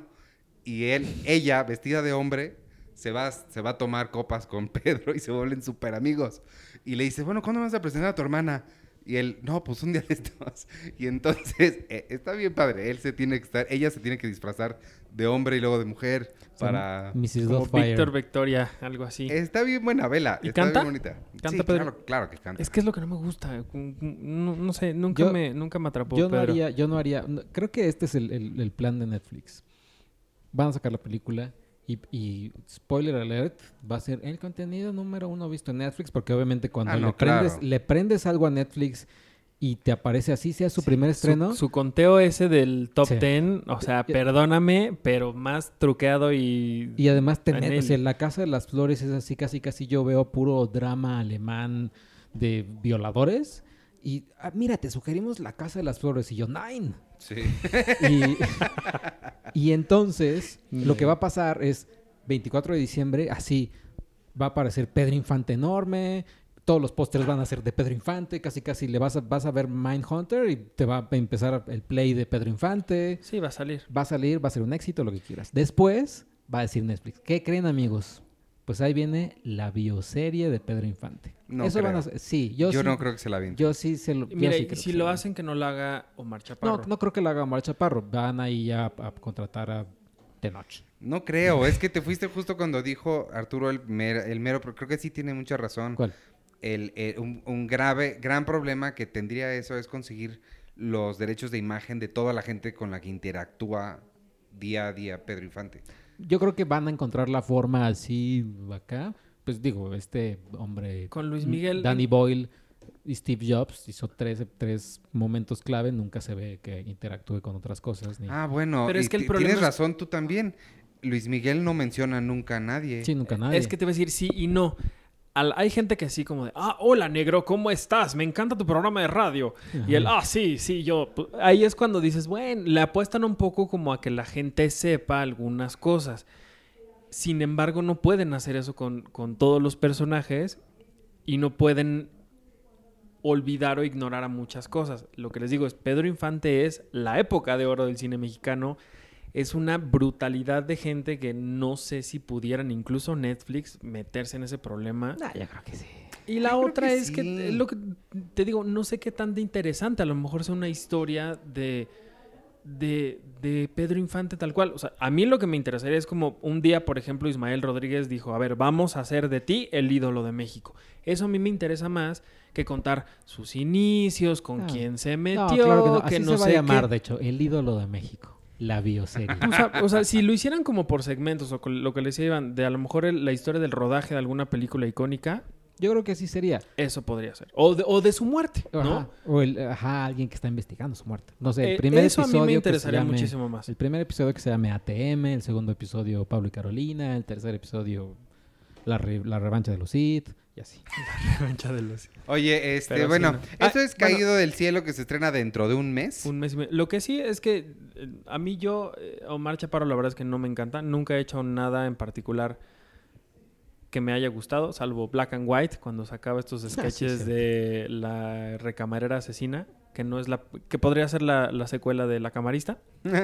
Y él, ella, vestida de hombre, se va, se va a tomar copas con Pedro y se vuelven súper amigos. Y le dice, bueno, ¿cuándo me vas a presentar a tu hermana? Y él, no, pues un día de estos. Y entonces, eh, está bien padre. Él se tiene que estar, ella se tiene que disfrazar de hombre y luego de mujer para... Mrs. Como. Víctor Victoria, algo así. Está bien buena vela. ¿Y está canta? bien bonita. ¿Canta sí, Pedro? Claro, claro que canta. Es que es lo que no me gusta. No, no sé, nunca, Yo- me, nunca me atrapó Yo no Pedro. haría, yo no haría, no- creo que este es el, el- el plan de Netflix. Van a sacar la película y, y spoiler alert, va a ser el contenido número uno visto en Netflix, porque obviamente cuando Ah, no, le, prendes, claro. le prendes algo a Netflix y te aparece así, sea su primer estreno, Su, conteo ese del top Sí. 10, o sea, perdóname, pero más truqueado y... y además te en metes, él. o sea, La Casa de las Flores es así, casi casi yo veo puro drama alemán de violadores. Y ah, mira, te sugerimos La Casa de las Flores. Y yo, nine. Sí. Y, y entonces, lo que va a pasar es 24 de diciembre, así va a aparecer Pedro Infante enorme. Todos los pósters van a ser de Pedro Infante. Casi, casi le vas a, vas a ver Mindhunter y te va a empezar el play de Pedro Infante. Sí, va a salir. Va a salir, va a ser un éxito, lo que quieras. Después va a decir Netflix. ¿Qué creen, amigos? Pues ahí viene la bioserie de Pedro Infante. No Eso van a creo. Sí, yo, Yo, sí. no creo que se la viente. Yo sí se lo. yo Mira, sí y creo si que lo hacen, que no lo haga Omar Chaparro. No, no creo que lo haga Omar Chaparro. Van ahí ya a, a contratar a Tenoch. No creo, es que te fuiste justo cuando dijo Arturo el, mer- el mero, pero creo que sí tiene mucha razón. ¿Cuál? El, el- un, un grave, gran problema que tendría eso es conseguir los derechos de imagen de toda la gente con la que interactúa día a día Pedro Infante. Yo creo que van a encontrar la forma así acá. Pues digo, este hombre. Con Luis Miguel- Danny Boyle y Steve Jobs hizo tres, tres momentos clave. Nunca se ve que interactúe con otras cosas. Ni... Ah, bueno, Pero es que el ti- problema tienes es- razón tú también. Luis Miguel no menciona nunca a nadie. sí, nunca nadie. Es que te voy a decir sí y no. Al- hay gente que así como de, ah, hola negro, ¿cómo estás? Me encanta tu programa de radio. Y él, ah, sí, sí, yo. Ahí es cuando dices, bueno, le apuestan un poco como a que la gente sepa algunas cosas. Sin embargo, no pueden hacer eso con, con todos los personajes y no pueden olvidar o ignorar a muchas cosas. Lo que les digo es, Pedro Infante es la época de oro del cine mexicano. Es una brutalidad de gente que no sé si pudieran incluso Netflix meterse en ese problema. Ah, yo creo que sí. Y la Yo otra que es que sí. lo que te digo, no sé qué tan de interesante. A lo mejor es una historia de, de, de Pedro Infante tal cual. O sea, a mí lo que me interesaría es como un día, por ejemplo, Ismael Rodríguez dijo, a ver, vamos a hacer de ti el ídolo de México. Eso a mí me interesa más que contar sus inicios, con Ah. quién se metió, No, claro que no. que Así no se va a llamar, qué. de hecho, el ídolo de México. La bioserie. O sea, o sea, si lo hicieran como por segmentos o con lo que les iban de a lo mejor el- la historia del rodaje de alguna película icónica, Yo creo que así sería. eso podría ser. O de, o de su muerte, ¿no? Ajá. O el, ajá, alguien que está investigando su muerte. No sé, el Eh, primer eso a episodio. mí me que se interesaría llame- muchísimo más. El primer episodio que se llame ATM, el segundo episodio Pablo y Carolina, el tercer episodio La, re- la revancha de los Sith, y así. Oye, este, Pero sí, bueno, no. esto Ah, es bueno. Caído del Cielo que se estrena dentro de un mes. Un mes y medio. Lo que sí es que eh, a mí yo, eh, Omar Chaparro, la verdad es que no me encanta. Nunca he hecho nada en particular que me haya gustado, salvo Black and White, cuando sacaba estos sketches sí. de la recamarera asesina, que no es la que podría ser la, la secuela de La Camarista.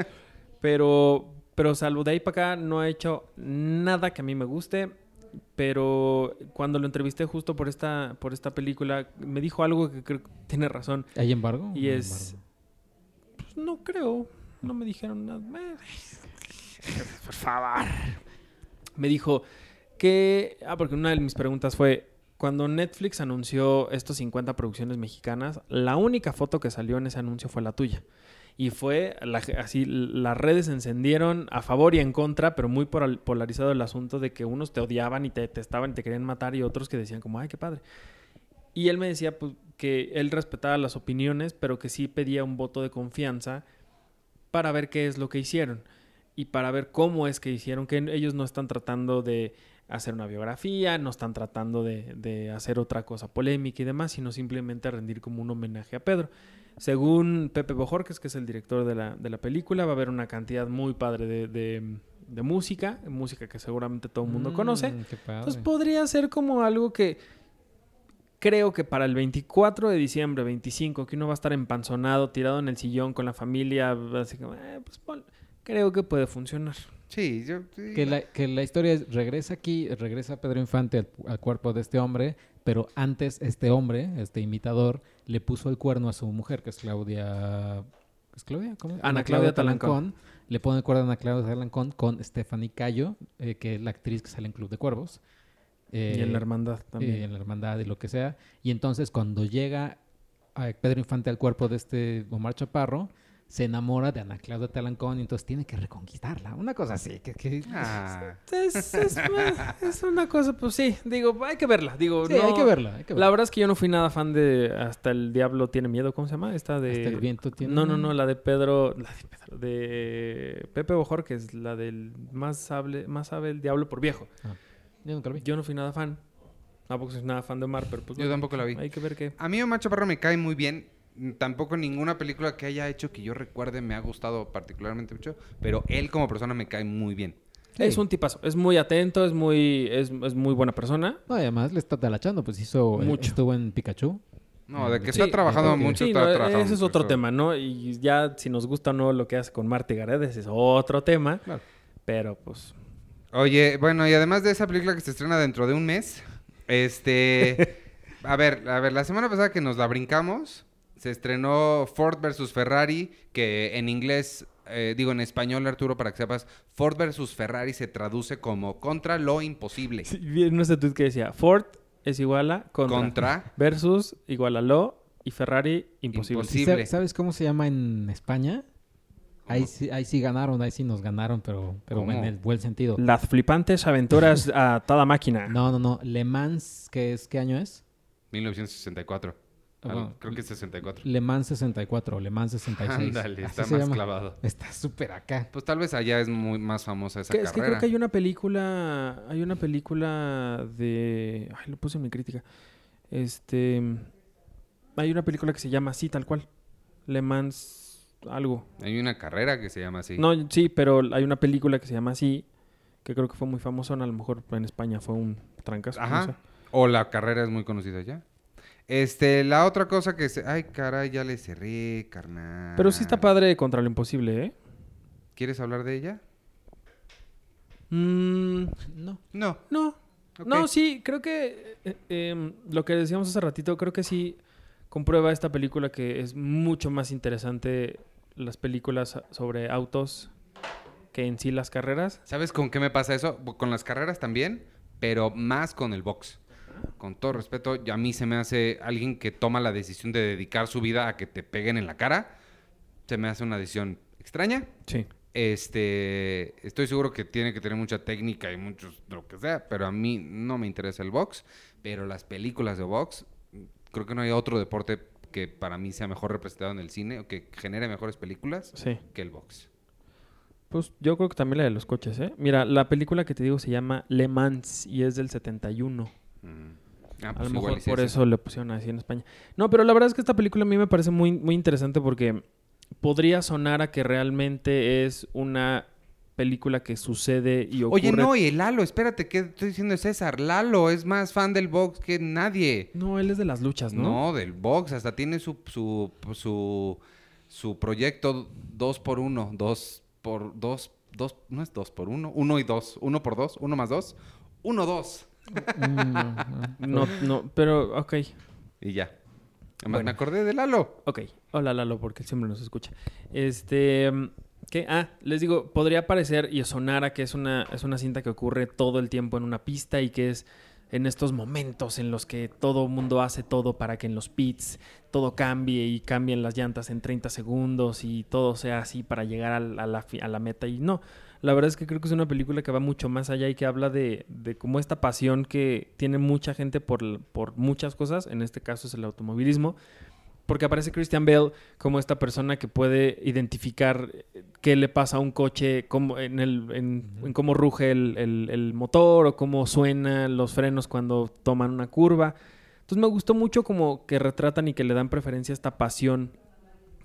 Pero, pero salvo de ahí para acá, no ha hecho nada que a mí me guste. Pero cuando lo entrevisté justo por esta, por esta película, me dijo algo que creo que tiene razón. ¿Hay embargo? Y es- embargo. Pues no creo. No me dijeron nada. Por favor. Me dijo que... Ah, porque una de mis preguntas fue... Cuando Netflix anunció estos 50 producciones mexicanas, la única foto que salió en ese anuncio fue la tuya. Y fue así, las redes se encendieron a favor y en contra, pero muy polarizado el asunto de que unos te odiaban y te detestaban y te querían matar y otros que decían como, ay, qué padre. Y él me decía pues, que él respetaba las opiniones, pero que sí pedía un voto de confianza para ver qué es lo que hicieron y para ver cómo es que hicieron, que ellos no están tratando de hacer una biografía, no están tratando de, de hacer otra cosa polémica y demás, sino simplemente rendir como un homenaje a Pedro. Según Pepe Bojorques, que es el director de la, de la película, va a haber una cantidad muy padre de, de- de música, música que seguramente todo el mundo conoce. Mm, padre. Entonces podría ser como algo que creo que para el 24 de diciembre, 25, que uno va a estar empanzonado, tirado en el sillón con la familia, así como, eh, pues creo que puede funcionar. Sí, yo... sí. Que la, que la historia es, regresa aquí, regresa Pedro Infante al, al cuerpo de este hombre, pero antes este hombre, este imitador, le puso el cuerno a su mujer, que es Claudia... ¿Es Claudia? ¿Cómo? Ana Claudia Talancón. Le pone el cuerno a Ana Claudia Talancón con Stephanie Cayo, eh, que es la actriz que sale en Club de Cuervos. Eh, y en la hermandad eh, también. en la hermandad y lo que sea. Y entonces cuando llega a Pedro Infante al cuerpo de este Omar Chaparro, se enamora de Ana Claudia Talancón y entonces tiene que reconquistarla. Una cosa así. Que, que- Ah, Es, es- es una cosa, pues sí, digo, hay que verla. Digo, Sí, no- hay que verla. Hay que La verdad es que yo no fui nada fan de Hasta el Diablo tiene miedo, ¿cómo se llama? Esta de... Hasta el viento tiene- No, no, no, la de Pedro, la de Pedro, de Pepe Bojor, que es la del más sabe, más sabe el diablo por viejo. Yo nunca lo vi. Yo no fui nada fan. Tampoco soy nada fan de Omar, pero pues yo bueno, tampoco la vi. hay que ver qué. A mí Omar Chaparro me cae muy bien. Tampoco ninguna película que haya hecho que yo recuerde me ha gustado particularmente mucho, pero él como persona me cae muy bien. Sí. Es un tipazo, es muy atento, es muy, es, es muy buena persona. No, además le está talachando. Pues hizo... Mucho. Estuvo en Pikachu. No, de que Sí, está trabajando mucho, Sí, está no, trabajando ese es otro eso. tema, ¿no? Y ya si nos gusta o no lo que hace con Marta y Gareda, ese es otro tema. Claro. Pero pues Oye, bueno, y además de esa película que se estrena dentro de un mes, este... a ver, a ver, la semana pasada que nos la brincamos, se estrenó Ford versus Ferrari, que en inglés, eh, digo en español, Arturo, para que sepas, Ford versus Ferrari se traduce como contra lo imposible. Sí, vi en ese tweet que decía Ford es igual a contra, Contra versus igual a lo y Ferrari imposible. Imposible. ¿Y sa- ¿Sabes cómo se llama en España? Ahí sí, ahí sí ganaron, ahí sí nos ganaron, pero, pero ¿Cómo? en el buen sentido. Las flipantes aventuras a toda máquina. No, no, no. Le Mans, ¿qué, es, ¿qué año es? 1964. Bueno. creo que es 64. Le Mans 64, Le Mans 66. Ándale, está más llama. clavado. Está súper acá. Pues tal vez allá es muy más famosa esa Que- es que carrera. creo que hay una película, hay una película de, ay, lo puse en mi crítica. Este, hay una película que se llama así tal cual, Le Mans algo. Hay una carrera que se llama así. No, sí, pero hay una película que se llama así, que creo que fue muy famosa, a lo mejor en España fue un trancazo. no Ajá. sé. O la carrera es muy conocida ya. Este, la otra cosa que se... Ay, caray, ya le cerré, carnal. Pero sí está padre contra lo imposible, ¿eh? ¿Quieres hablar de ella? Mm, No. No. no, no, sí, creo que eh, em, lo que decíamos hace ratito, creo que sí comprueba esta película que es mucho más interesante las películas sobre autos que en sí las carreras. ¿Sabes con qué me pasa eso? Con las carreras también, pero más con el box. Con todo respeto, a mí se me hace alguien que toma la decisión de dedicar su vida a que te peguen en la cara. Se me hace una decisión extraña. Sí. Este, estoy seguro que tiene que tener mucha técnica y muchos lo que sea, pero a mí no me interesa el box. Pero las películas de box, creo que no hay otro deporte que para mí sea mejor representado en el cine o que genere mejores películas Sí. que el box. Pues yo creo que también la de los coches, ¿eh? Mira, la película que te digo se llama Le Mans y es del 71. Mm. Ah, A pues lo igual mejor por es eso le pusieron así en España. No, pero la verdad es que esta película a mí me parece muy, muy interesante porque podría sonar a que realmente es una película que sucede y ocurre. Oye, no, y el Lalo, espérate, ¿qué estoy diciendo César? Lalo es más fan del box que nadie. No, él es de las luchas, ¿no? No, del box, hasta tiene su, su, su, su proyecto dos por uno, dos por dos, dos, no es dos por uno, uno y dos, uno por dos, uno más dos, uno, dos. Mm, No, no, pero ok. Y ya. Además, Bueno. me acordé de Lalo. Ok. Hola Lalo, porque siempre nos escucha. Este. ¿Qué? Ah, les digo, podría parecer y sonar a que es una, es una cinta que ocurre todo el tiempo en una pista y que es en estos momentos en los que todo mundo hace todo para que en los pits todo cambie y cambien las llantas en 30 segundos y todo sea así para llegar al- a, la, a la meta. Y no, la verdad es que creo que es una película que va mucho más allá y que habla de, de cómo esta pasión que tiene mucha gente por, por muchas cosas, en este caso es el automovilismo, porque aparece Christian Bale como esta persona que puede identificar eh, qué le pasa a un coche, cómo, en, el, en, en cómo ruge el, el- el motor o cómo suenan los frenos cuando toman una curva. Entonces me gustó mucho como que retratan y que le dan preferencia a esta pasión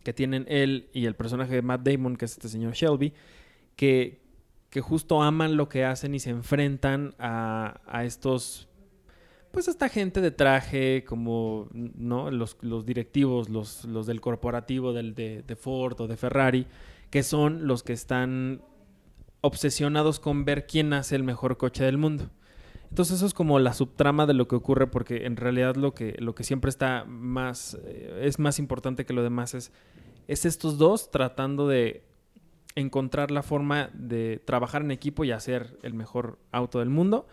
que tienen él y el personaje de Matt Damon, que es este señor Shelby, que, que justo aman lo que hacen y se enfrentan a, a estos, pues a esta gente de traje, como, ¿no? Los, los directivos, los, los del corporativo del, de, de Ford o de Ferrari, que son los que están obsesionados con ver quién hace el mejor coche del mundo. Entonces eso es como la subtrama de lo que ocurre porque en realidad lo que, lo que siempre está más, eh, es más importante que lo demás es, es estos dos tratando de encontrar la forma de trabajar en equipo y hacer el mejor auto del mundo.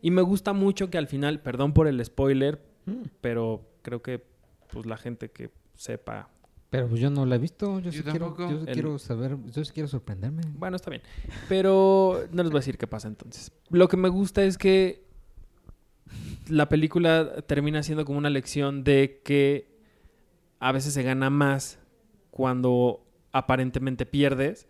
Y me gusta mucho que al final, perdón por el spoiler, Mm. pero creo que pues la gente que sepa Pero pues yo no la he visto. Yo, Yo sí quiero, yo sí El- quiero saber, yo sí quiero sorprenderme. Bueno, está bien. Pero no les voy a decir qué pasa entonces. Lo que me gusta es que la película termina siendo como una lección de que a veces se gana más cuando aparentemente pierdes.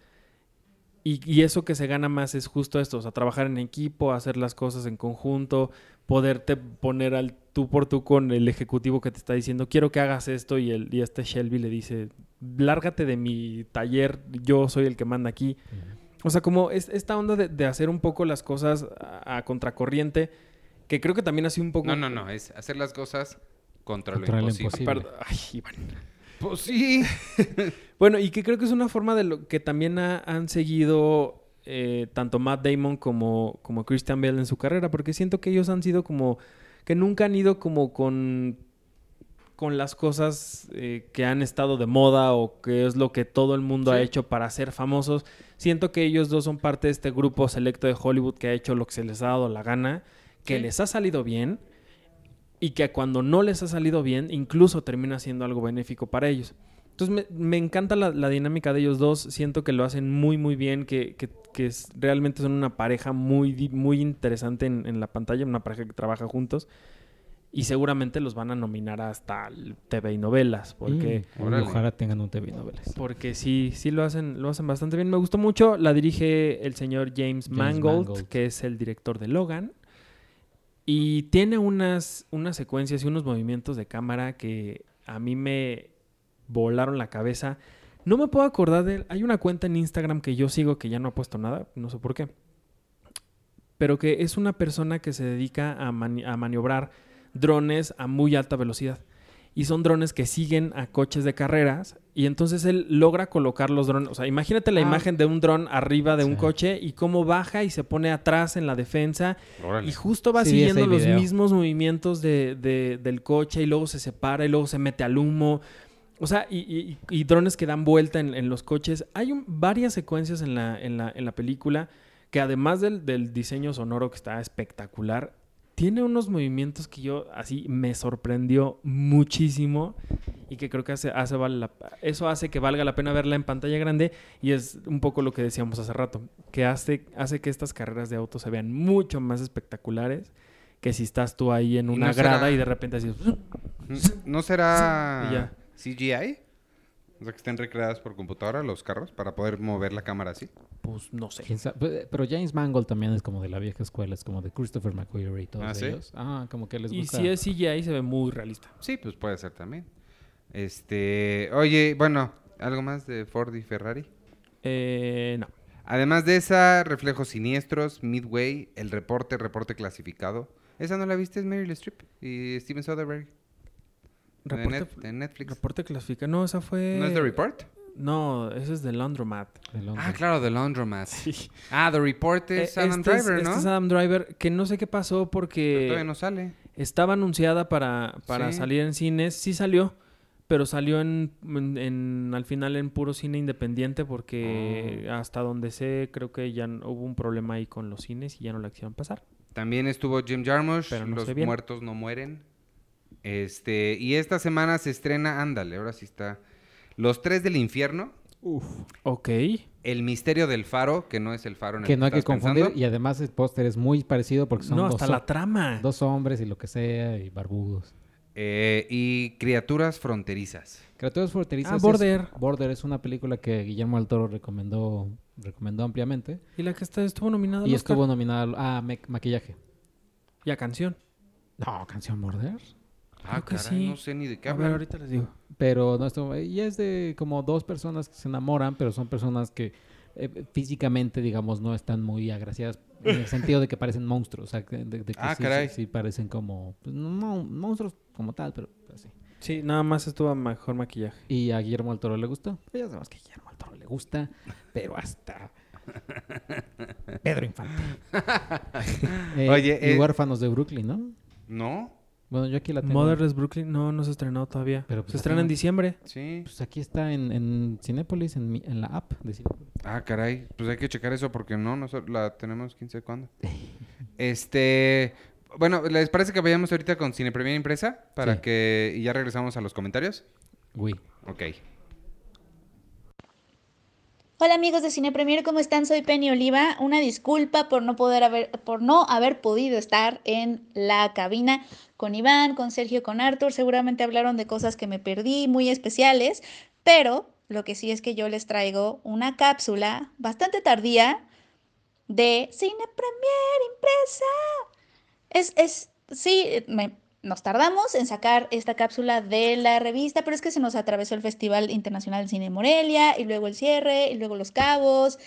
Y, y eso que se gana más es justo esto, o sea, trabajar en equipo, hacer las cosas en conjunto, poderte poner al tú por tú con el ejecutivo que te está diciendo, quiero que hagas esto, y, el, y este Shelby le dice, lárgate de mi taller, yo soy el que manda aquí. O sea, como es, esta onda de, de hacer un poco las cosas a, a contracorriente, que creo que también ha sido un poco... No, no, no, es hacer las cosas contra, Contra lo lo imposible. Ay, Iván. Pues sí. Bueno, y que creo que es una forma de lo que también ha- han seguido eh, tanto Matt Damon como, como Christian Bale en su carrera, porque siento que ellos han sido como que nunca han ido como con con las cosas eh, que han estado de moda o que es lo que todo el mundo ha hecho para ser famosos. Siento que ellos dos son parte de este grupo selecto de Hollywood que ha hecho lo que se les ha dado la gana, que Sí. les ha salido bien y que cuando no les ha salido bien, incluso termina siendo algo benéfico para ellos. Entonces me, me encanta la, la dinámica de ellos dos, siento que lo hacen muy muy bien, que, que- que es- realmente son una pareja muy, muy interesante en, en la pantalla, una pareja que trabaja juntos y seguramente los van a nominar hasta el TV y novelas, porque... Mm, ojalá tengan un TV novelas. Porque sí, sí lo hacen, lo hacen bastante bien. Me gustó mucho. La dirige el señor James, James Mangold, Mangold. que es el director de Logan. Y tiene unas, unas secuencias y unos movimientos de cámara que a mí me volaron la cabeza. No me puedo acordar de... Hay una cuenta en Instagram que yo sigo que ya no ha puesto nada, no sé por qué. Pero que es una persona que se dedica a maniobrar drones a muy alta velocidad y son drones que siguen a coches de carreras y entonces él logra colocar los drones, o sea, imagínate la Ah. imagen de un dron arriba de un coche y cómo baja y se pone atrás en la defensa Órale. y justo va Sí, siguiendo los mismos movimientos de, de- del coche y luego se separa y luego se mete al humo. O sea, y, y- y drones que dan vuelta en, en los coches. Hay un- varias secuencias en la, en la, en la película que además del, del diseño sonoro que está espectacular, tiene unos movimientos que yo así me sorprendió muchísimo y que creo que hace, hace vale la- eso hace que valga la pena verla en pantalla grande y es un poco lo que decíamos hace rato, que hace, hace que estas carreras de autos se vean mucho más espectaculares que si estás tú ahí en ¿Y una no será- grada y de repente así... ¿No será Y ya. CGI? O sea, que estén recreadas por computadora los carros para poder mover la cámara así. Pues no sé. Pero James Mangold también es como de la vieja escuela, es como de Christopher McQuarrie y todos ¿Ah, sí? ellos. Ah, como que les Y gusta. si es CGI se ve muy realista. Sí, pues puede ser también. Este, oye, bueno, ¿algo más de Ford y Ferrari? Eh, no. Además de esa, Reflejos Siniestros, Midway, El Reporte, Reporte Clasificado. ¿Esa no la viste? Es Meryl Streep y Steven Soderbergh. De Reporte, Net- de Netflix. reporte clasifica. No, esa fue. ¿No es The Report? No, ese es de Laundromat. Londres. Ah, claro, The Laundromat. Sí. Ah, The Report es Eh, Adam este es- Driver, ¿no? Este es Adam Driver, que no sé qué pasó Pero porque todavía no sale. estaba anunciada para, para Sí. salir en cines. Sí salió, pero salió en, en- en- al final en puro cine independiente porque Oh. hasta donde sé creo que ya hubo un problema ahí con los cines y ya no la quisieron pasar. También estuvo Jim Jarmusch, Pero no Los muertos no mueren. Este, y esta semana se estrena, ándale, ahora sí está. Los tres del infierno, Ok. El misterio del faro, que no es el faro en el Que no hay que confundir. pensando. Y además el póster es muy parecido porque son No, dos, hasta la trama. dos hombres y lo que sea, y barbudos. Eh, y criaturas fronterizas. Criaturas fronterizas. Ah, es- Border. Border es una película que Guillermo del Toro recomendó, recomendó ampliamente. Y la que está, estuvo nominada Y Oscar. estuvo nominada a ma- maquillaje. Y a canción. No, canción Border. Ah, Creo que caray, sí. no sé ni de qué A ver, hablan. ahorita les digo. Pero no estuvo. Y es de como dos personas que se enamoran, pero son personas que eh, físicamente, digamos, no están muy agraciadas. En el sentido de que parecen monstruos. O sea, que- de, de que Ah, sí, caray. sí, sí parecen como. pues, no mon- monstruos como tal, pero así. Sí, nada más estuvo mejor maquillaje. Y a Guillermo del Toro le gustó. Pues ya sabemos que a Guillermo del Toro le gusta, pero hasta Pedro Infante. Eh, Oye, y eh, Huérfanos de Brooklyn, ¿no? ¿No? Bueno, yo aquí la tengo. Motherless Brooklyn no, no se ha estrenado todavía. Pero, pues, se estrena en diciembre. Sí. Pues aquí está en, en Cinépolis, en, mi- en la app de Cinépolis. Ah, caray. Pues hay que checar eso porque no, nosotros la tenemos quién sabe cuándo. este. Bueno, ¿les parece que vayamos ahorita con Cine Premier Impresa? Para Sí. que. Y ya regresamos a los comentarios. Uy. Ok. Hola amigos de Cine Premier, ¿cómo están? Soy Penny Oliva. Una disculpa por no poder haber, por no haber podido estar en la cabina con Iván, con Sergio, con Arthur. Seguramente hablaron de cosas que me perdí, muy especiales, pero lo que sí es que yo les traigo una cápsula bastante tardía de Cine Premier impresa. Es, es, sí, nos tardamos en sacar esta cápsula de la revista, pero es que se nos atravesó el Festival Internacional de Cine Morelia, y luego el cierre, y luego Los Cabos,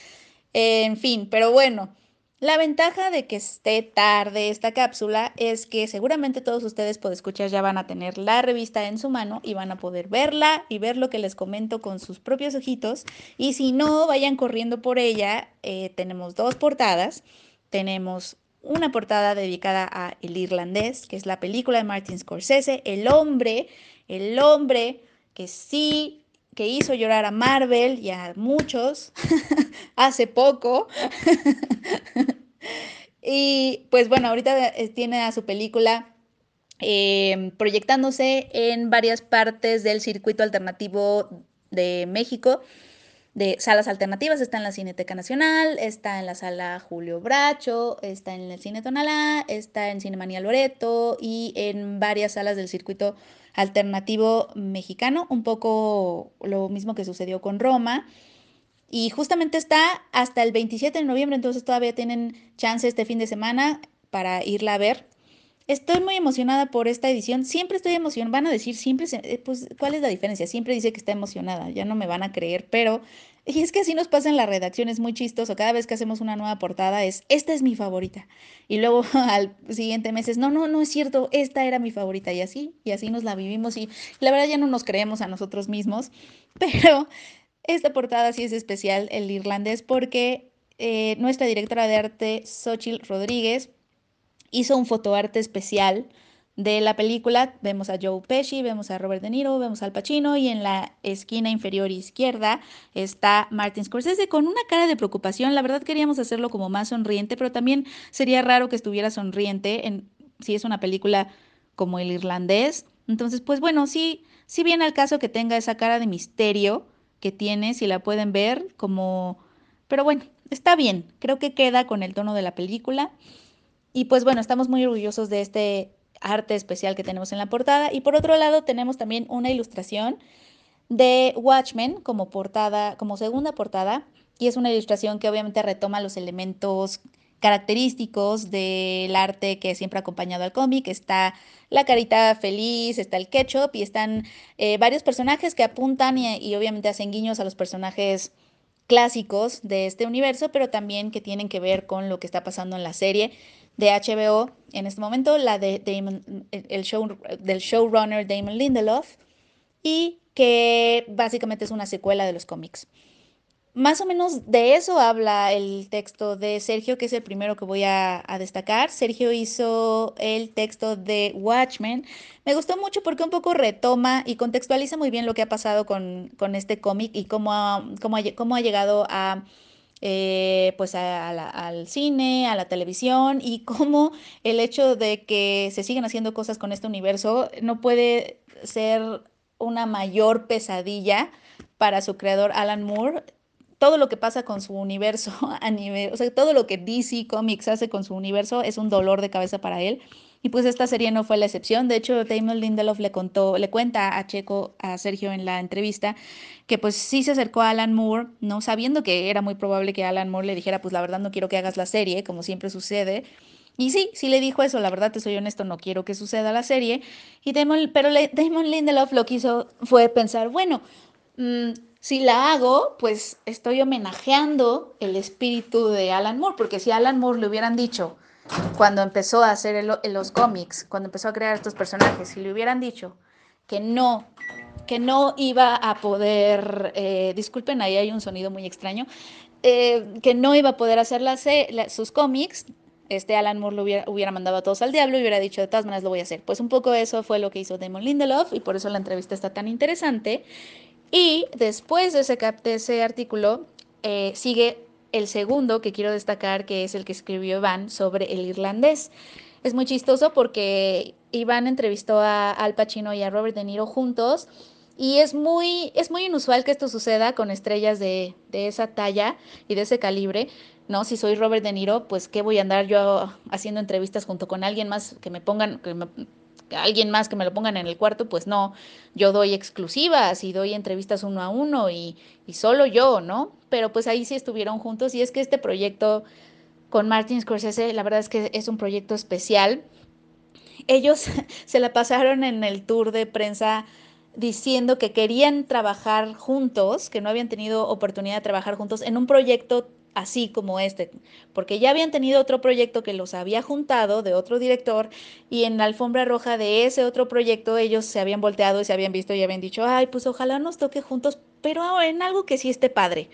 en fin, pero bueno. La ventaja de que esté tarde esta cápsula es que seguramente todos ustedes escuchar ya van a tener la revista en su mano y van a poder verla y ver lo que les comento con sus propios ojitos. Y si no, vayan corriendo por ella. Eh, tenemos dos portadas. Tenemos una portada dedicada a El Irlandés, que es la película de Martin Scorsese, el hombre, el hombre que sí, que hizo llorar a Marvel y a muchos hace poco. y pues bueno, ahorita eh, tiene a su película eh, proyectándose en varias partes del circuito alternativo de México de salas alternativas. Está en la Cineteca Nacional, está en la sala Julio Bracho, está en el Cine Tonalá, está en Cinemanía Loreto y en varias salas del circuito alternativo mexicano. Un poco lo mismo que sucedió con Roma. Y justamente está hasta el 27 de noviembre, entonces todavía tienen chance este fin de semana para irla a ver. Estoy muy emocionada por esta edición. Siempre estoy emocionada. Van a decir siempre, eh, pues, ¿cuál es la diferencia? Siempre dice que está emocionada. Ya no me van a creer, pero y es que así nos pasa en la redacción. Es muy chistoso. Cada vez que hacemos una nueva portada es, esta es mi favorita. Y luego al siguiente mes es, no, no, no es cierto. Esta era mi favorita. Y así, y así nos la vivimos. Y la verdad ya no nos creemos a nosotros mismos. Pero esta portada sí es especial, el irlandés, porque eh, nuestra directora de arte, Xochitl Rodríguez, hizo un fotoarte especial de la película. Vemos a Joe Pesci, vemos a Robert De Niro, vemos al Pacino y en la esquina inferior izquierda está Martin Scorsese con una cara de preocupación. La verdad queríamos hacerlo como más sonriente, pero también sería raro que estuviera sonriente en, si es una película como El Irlandés. Entonces, pues bueno, sí, sí viene al caso que tenga esa cara de misterio que tiene, si la pueden ver, como... Pero bueno, está bien, creo que queda con el tono de la película. Y pues bueno, estamos muy orgullosos de este arte especial que tenemos en la portada. Y por otro lado tenemos también una ilustración de Watchmen como portada, como segunda portada. Y es una ilustración que obviamente retoma los elementos característicos del arte que siempre ha acompañado al cómic. Está la carita feliz, está el ketchup y están eh, varios personajes que apuntan y, y obviamente hacen guiños a los personajes clásicos de este universo, pero también que tienen que ver con lo que está pasando en la serie de HBO en este momento, la de el show del showrunner Damon Lindelof, y que básicamente es una secuela de los cómics. Más o menos de eso habla el texto de Sergio, que es el primero que voy a, destacar. Sergio hizo el texto de Watchmen. Me gustó mucho porque un poco retoma y contextualiza muy bien lo que ha pasado con, este cómic y cómo cómo cómo ha llegado a, eh, pues al cine, a la televisión y cómo el hecho de que se siguen haciendo cosas con este universo no puede ser una mayor pesadilla para su creador Alan Moore todo lo que pasa con su universo a nivel, o sea, todo lo que DC Comics hace con su universo es un dolor de cabeza para él. Y pues esta serie no fue la excepción. De hecho, Damon Lindelof le contó, le cuenta a Checo, a Sergio en la entrevista, que pues sí se acercó a Alan Moore, ¿no? Sabiendo que era muy probable que Alan Moore le dijera, pues la verdad no quiero que hagas la serie, como siempre sucede. Y sí, sí le dijo eso, la verdad te soy honesto, no quiero que suceda la serie. Y Damon, pero Damon Lindelof lo que hizo fue pensar, bueno, mmm, si la hago, pues estoy homenajeando el espíritu de Alan Moore, porque si Alan Moore le hubieran dicho cuando empezó a hacer los cómics, cuando empezó a crear estos personajes, si le hubieran dicho que no, que no iba a poder, eh, disculpen, ahí hay un sonido muy extraño, eh, que no iba a poder hacer sus cómics, este Alan Moore lo hubiera, hubiera, mandado a todos al diablo y hubiera dicho, de todas maneras lo voy a hacer. Pues un poco eso fue lo que hizo Damon Lindelof y por eso la entrevista está tan interesante. Y después de ese, ese artículo eh, sigue el segundo que quiero destacar, que es el que escribió Iván sobre el irlandés. Es muy chistoso porque Iván entrevistó a Al Pacino y a Robert De Niro juntos y es muy, es muy inusual que esto suceda con estrellas de, de, esa talla y de ese calibre, ¿no? Si soy Robert De Niro, pues qué voy a andar yo haciendo entrevistas junto con alguien más que me pongan, que me alguien más que me lo pongan en el cuarto, pues no, yo doy exclusivas y doy entrevistas uno a uno y, solo yo, ¿no? Pero pues ahí sí estuvieron juntos y es que este proyecto con Martin Scorsese, la verdad es que es un proyecto especial. Ellos se la pasaron en el tour de prensa diciendo que querían trabajar juntos, que no habían tenido oportunidad de trabajar juntos en un proyecto así como este, porque ya habían tenido otro proyecto que los había juntado de otro director y en la alfombra roja de ese otro proyecto ellos se habían volteado y se habían visto y habían dicho, ay, pues ojalá nos toque juntos, pero en algo que sí esté padre.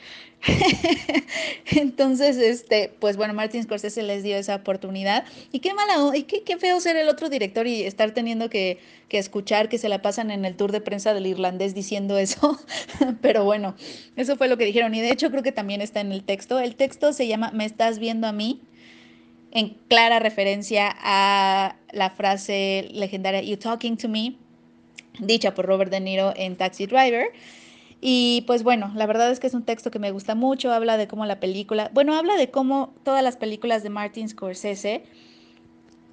Entonces, este, pues bueno, Martin Scorsese les dio esa oportunidad. Y qué mala, y qué, feo ser el otro director y estar teniendo que, que, escuchar que se la pasan en el tour de prensa del irlandés diciendo eso. Pero bueno, eso fue lo que dijeron. Y de hecho creo que también está en el texto. El texto se llama Me estás viendo a mí, en clara referencia a la frase legendaria You talking to me, dicha por Robert De Niro en Taxi Driver. Y pues bueno, la verdad es que es un texto que me gusta mucho, habla de cómo la película, bueno, habla de cómo todas las películas de Martin Scorsese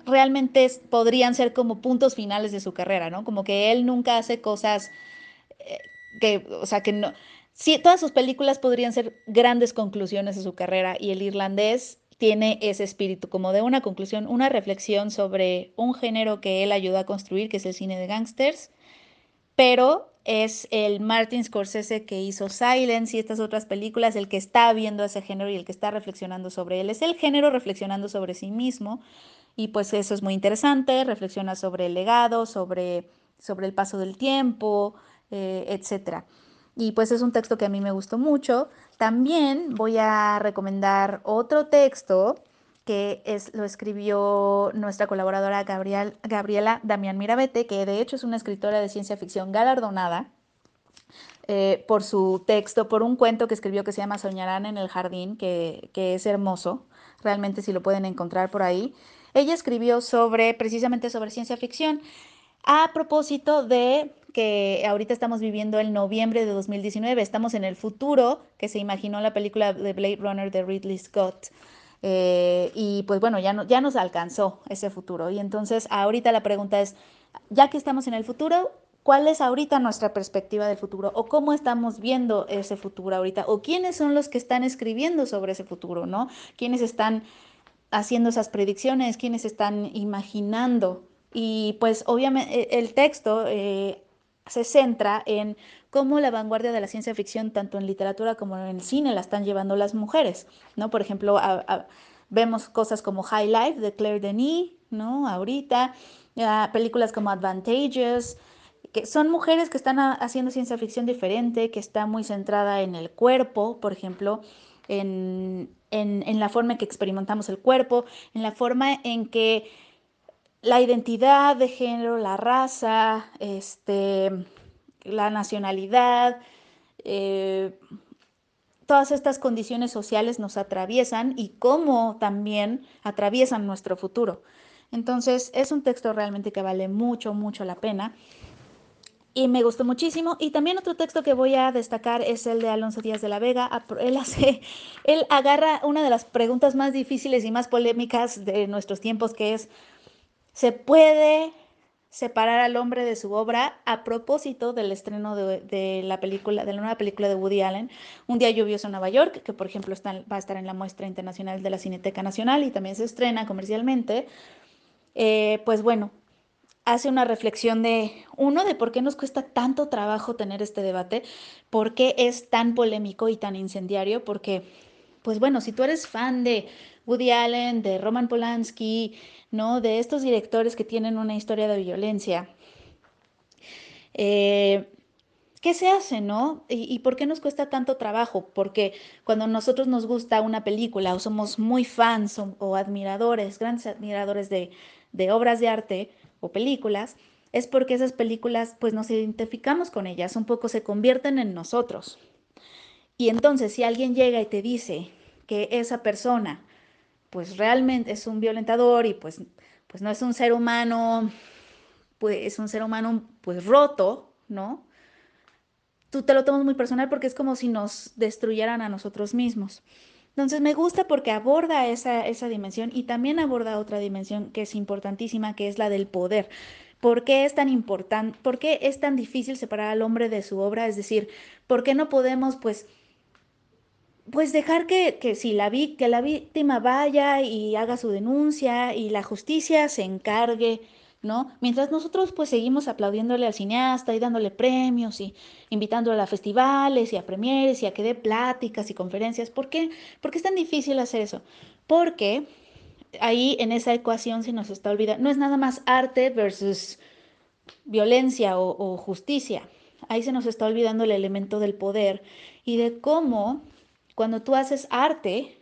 realmente podrían ser como puntos finales de su carrera, ¿no? Como que él nunca hace cosas eh, que, o sea, que no, sí, todas sus películas podrían ser grandes conclusiones de su carrera y el irlandés tiene ese espíritu como de una conclusión, una reflexión sobre un género que él ayudó a construir, que es el cine de gangsters, pero es el Martin Scorsese que hizo Silence y estas otras películas, el que está viendo ese género y el que está reflexionando sobre él. Es el género reflexionando sobre sí mismo y pues eso es muy interesante, reflexiona sobre el legado, sobre, sobre el paso del tiempo, eh, etc. Y pues es un texto que a mí me gustó mucho. También voy a recomendar otro texto que es, lo escribió nuestra colaboradora Gabriel, Gabriela Damián Mirabete, que de hecho es una escritora de ciencia ficción galardonada eh, por su texto, por un cuento que escribió que se llama Soñarán en el Jardín, que, que es hermoso, realmente si lo pueden encontrar por ahí. Ella escribió sobre, precisamente sobre ciencia ficción, a propósito de que ahorita estamos viviendo el noviembre de 2019, estamos en el futuro que se imaginó la película de Blade Runner de Ridley Scott. Eh, y pues bueno, ya, no, ya nos alcanzó ese futuro. Y entonces ahorita la pregunta es, ya que estamos en el futuro, ¿cuál es ahorita nuestra perspectiva del futuro? ¿O cómo estamos viendo ese futuro ahorita? ¿O quiénes son los que están escribiendo sobre ese futuro? ¿No? ¿Quiénes están haciendo esas predicciones? ¿Quiénes están imaginando? Y pues obviamente el texto... Eh, se centra en cómo la vanguardia de la ciencia ficción, tanto en literatura como en el cine, la están llevando las mujeres, ¿no? Por ejemplo, vemos cosas como High Life de Claire Denis, ¿no? Ahorita, películas como Advantageous, que son mujeres que están haciendo ciencia ficción diferente, que está muy centrada en el cuerpo, por ejemplo, en, en, la forma en que experimentamos el cuerpo, en la forma en que la identidad de género, la raza, este, la nacionalidad, eh, todas estas condiciones sociales nos atraviesan y cómo también atraviesan nuestro futuro. Entonces, es un texto realmente que vale mucho, mucho la pena. Y me gustó muchísimo. Y también otro texto que voy a destacar es el de Alonso Díaz de la Vega. Él, hace, él agarra una de las preguntas más difíciles y más polémicas de nuestros tiempos, que es, ¿se puede separar al hombre de su obra a propósito del estreno de, la película, de la nueva película de Woody Allen, Un día lluvioso en Nueva York, que por ejemplo está, va a estar en la muestra internacional de la Cineteca Nacional y también se estrena comercialmente? Eh, pues bueno, hace una reflexión de, uno, de por qué nos cuesta tanto trabajo tener este debate, por qué es tan polémico y tan incendiario, porque, pues bueno, si tú eres fan de Woody Allen, de Roman Polanski, ¿no? De estos directores que tienen una historia de violencia, eh, ¿qué se hace, no? ¿Y, por qué nos cuesta tanto trabajo? Porque cuando nosotros nos gusta una película o somos muy fans o, admiradores, grandes admiradores de, de obras de arte, o películas, es porque esas películas pues nos identificamos con ellas, un poco se convierten en nosotros. Y entonces si alguien llega y te dice que esa persona pues realmente es un violentador y pues, pues no es un ser humano, pues es un ser humano pues roto, ¿no? Tú te lo tomas muy personal porque es como si nos destruyeran a nosotros mismos. Entonces me gusta porque aborda esa, esa dimensión y también aborda otra dimensión que es importantísima, que es la del poder. ¿Por qué es tan importante, por qué es tan difícil separar al hombre de su obra? Es decir, ¿por qué no podemos, pues, pues dejar que, que, si la, que la víctima vaya y haga su denuncia y la justicia se encargue ¿no? Mientras nosotros pues seguimos aplaudiéndole al cineasta y dándole premios y invitándolo a festivales y a premieres y a que dé pláticas y conferencias. ¿Por qué? ¿Por qué es tan difícil hacer eso? Porque ahí en esa ecuación se nos está olvidando, no es nada más arte versus violencia o, o justicia. Ahí se nos está olvidando el elemento del poder y de cómo cuando tú haces arte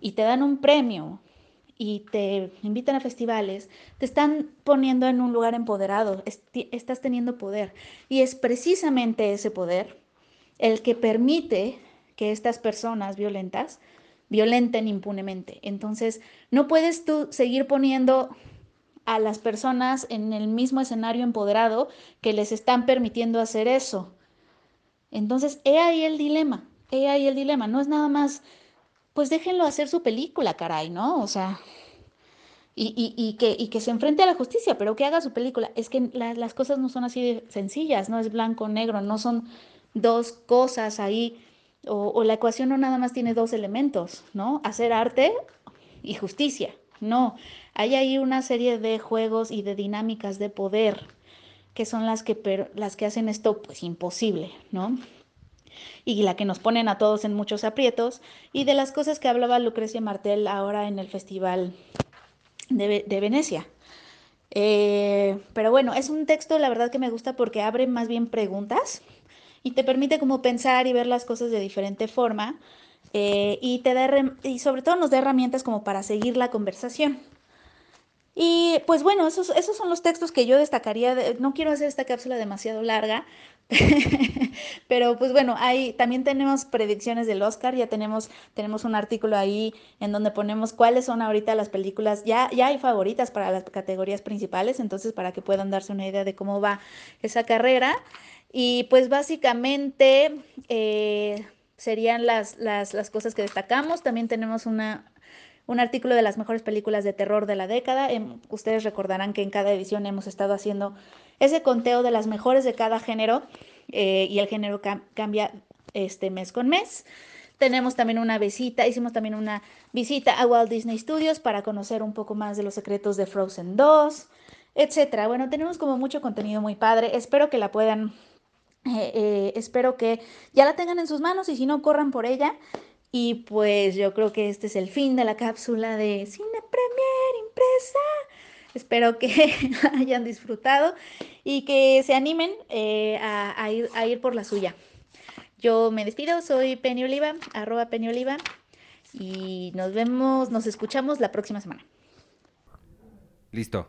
y te dan un premio y te invitan a festivales, te están poniendo en un lugar empoderado, estás teniendo poder. Y es precisamente ese poder el que permite que estas personas violentas violenten impunemente. Entonces, no puedes tú seguir poniendo a las personas en el mismo escenario empoderado que les están permitiendo hacer eso. Entonces, he ahí el dilema, he ahí el dilema. No es nada más pues déjenlo hacer su película, caray, ¿no? O sea, y, que, que, se enfrente a la justicia, pero que haga su película. Es que las cosas no son así sencillas, no es blanco-negro, no son dos cosas ahí, o, o, la ecuación no nada más tiene dos elementos, ¿no? Hacer arte y justicia. No, hay ahí una serie de juegos y de dinámicas de poder que son las que, las que hacen esto pues imposible, ¿no? Y la que nos ponen a todos en muchos aprietos, y de las cosas que hablaba Lucrecia Martel ahora en el Festival de, Venecia. Eh, pero bueno, es un texto, la verdad que me gusta porque abre más bien preguntas y te permite como pensar y ver las cosas de diferente forma eh, y te da y sobre todo nos da herramientas como para seguir la conversación. Y pues bueno, esos, esos son los textos que yo destacaría. no quiero hacer esta cápsula demasiado larga, pero pues bueno, hay, también tenemos predicciones del Oscar, ya tenemos, tenemos un artículo ahí en donde ponemos cuáles son ahorita las películas, ya, ya hay favoritas para las categorías principales, entonces para que puedan darse una idea de cómo va esa carrera. Y pues básicamente eh, serían las, las, las cosas que destacamos. También tenemos una, un artículo de las mejores películas de terror de la década. Em, ustedes recordarán que en cada edición hemos estado haciendo ese conteo de las mejores de cada género eh, y el género cambia este mes con mes. Tenemos también una visita, hicimos también una visita a Walt Disney Studios para conocer un poco más de los secretos de Frozen 2. etcétera. Bueno, tenemos como mucho contenido muy padre. Espero que la puedan, eh, eh, espero que ya la tengan en sus manos y si no, corran por ella. Y pues yo creo que este es el fin de la cápsula de Cine Premier Impresa. Espero que hayan disfrutado y que se animen eh, a, ir, a, ir, por la suya. Yo me despido, soy Penny Oliva, arroba Penny Oliva, y nos vemos, nos escuchamos la próxima semana. Listo,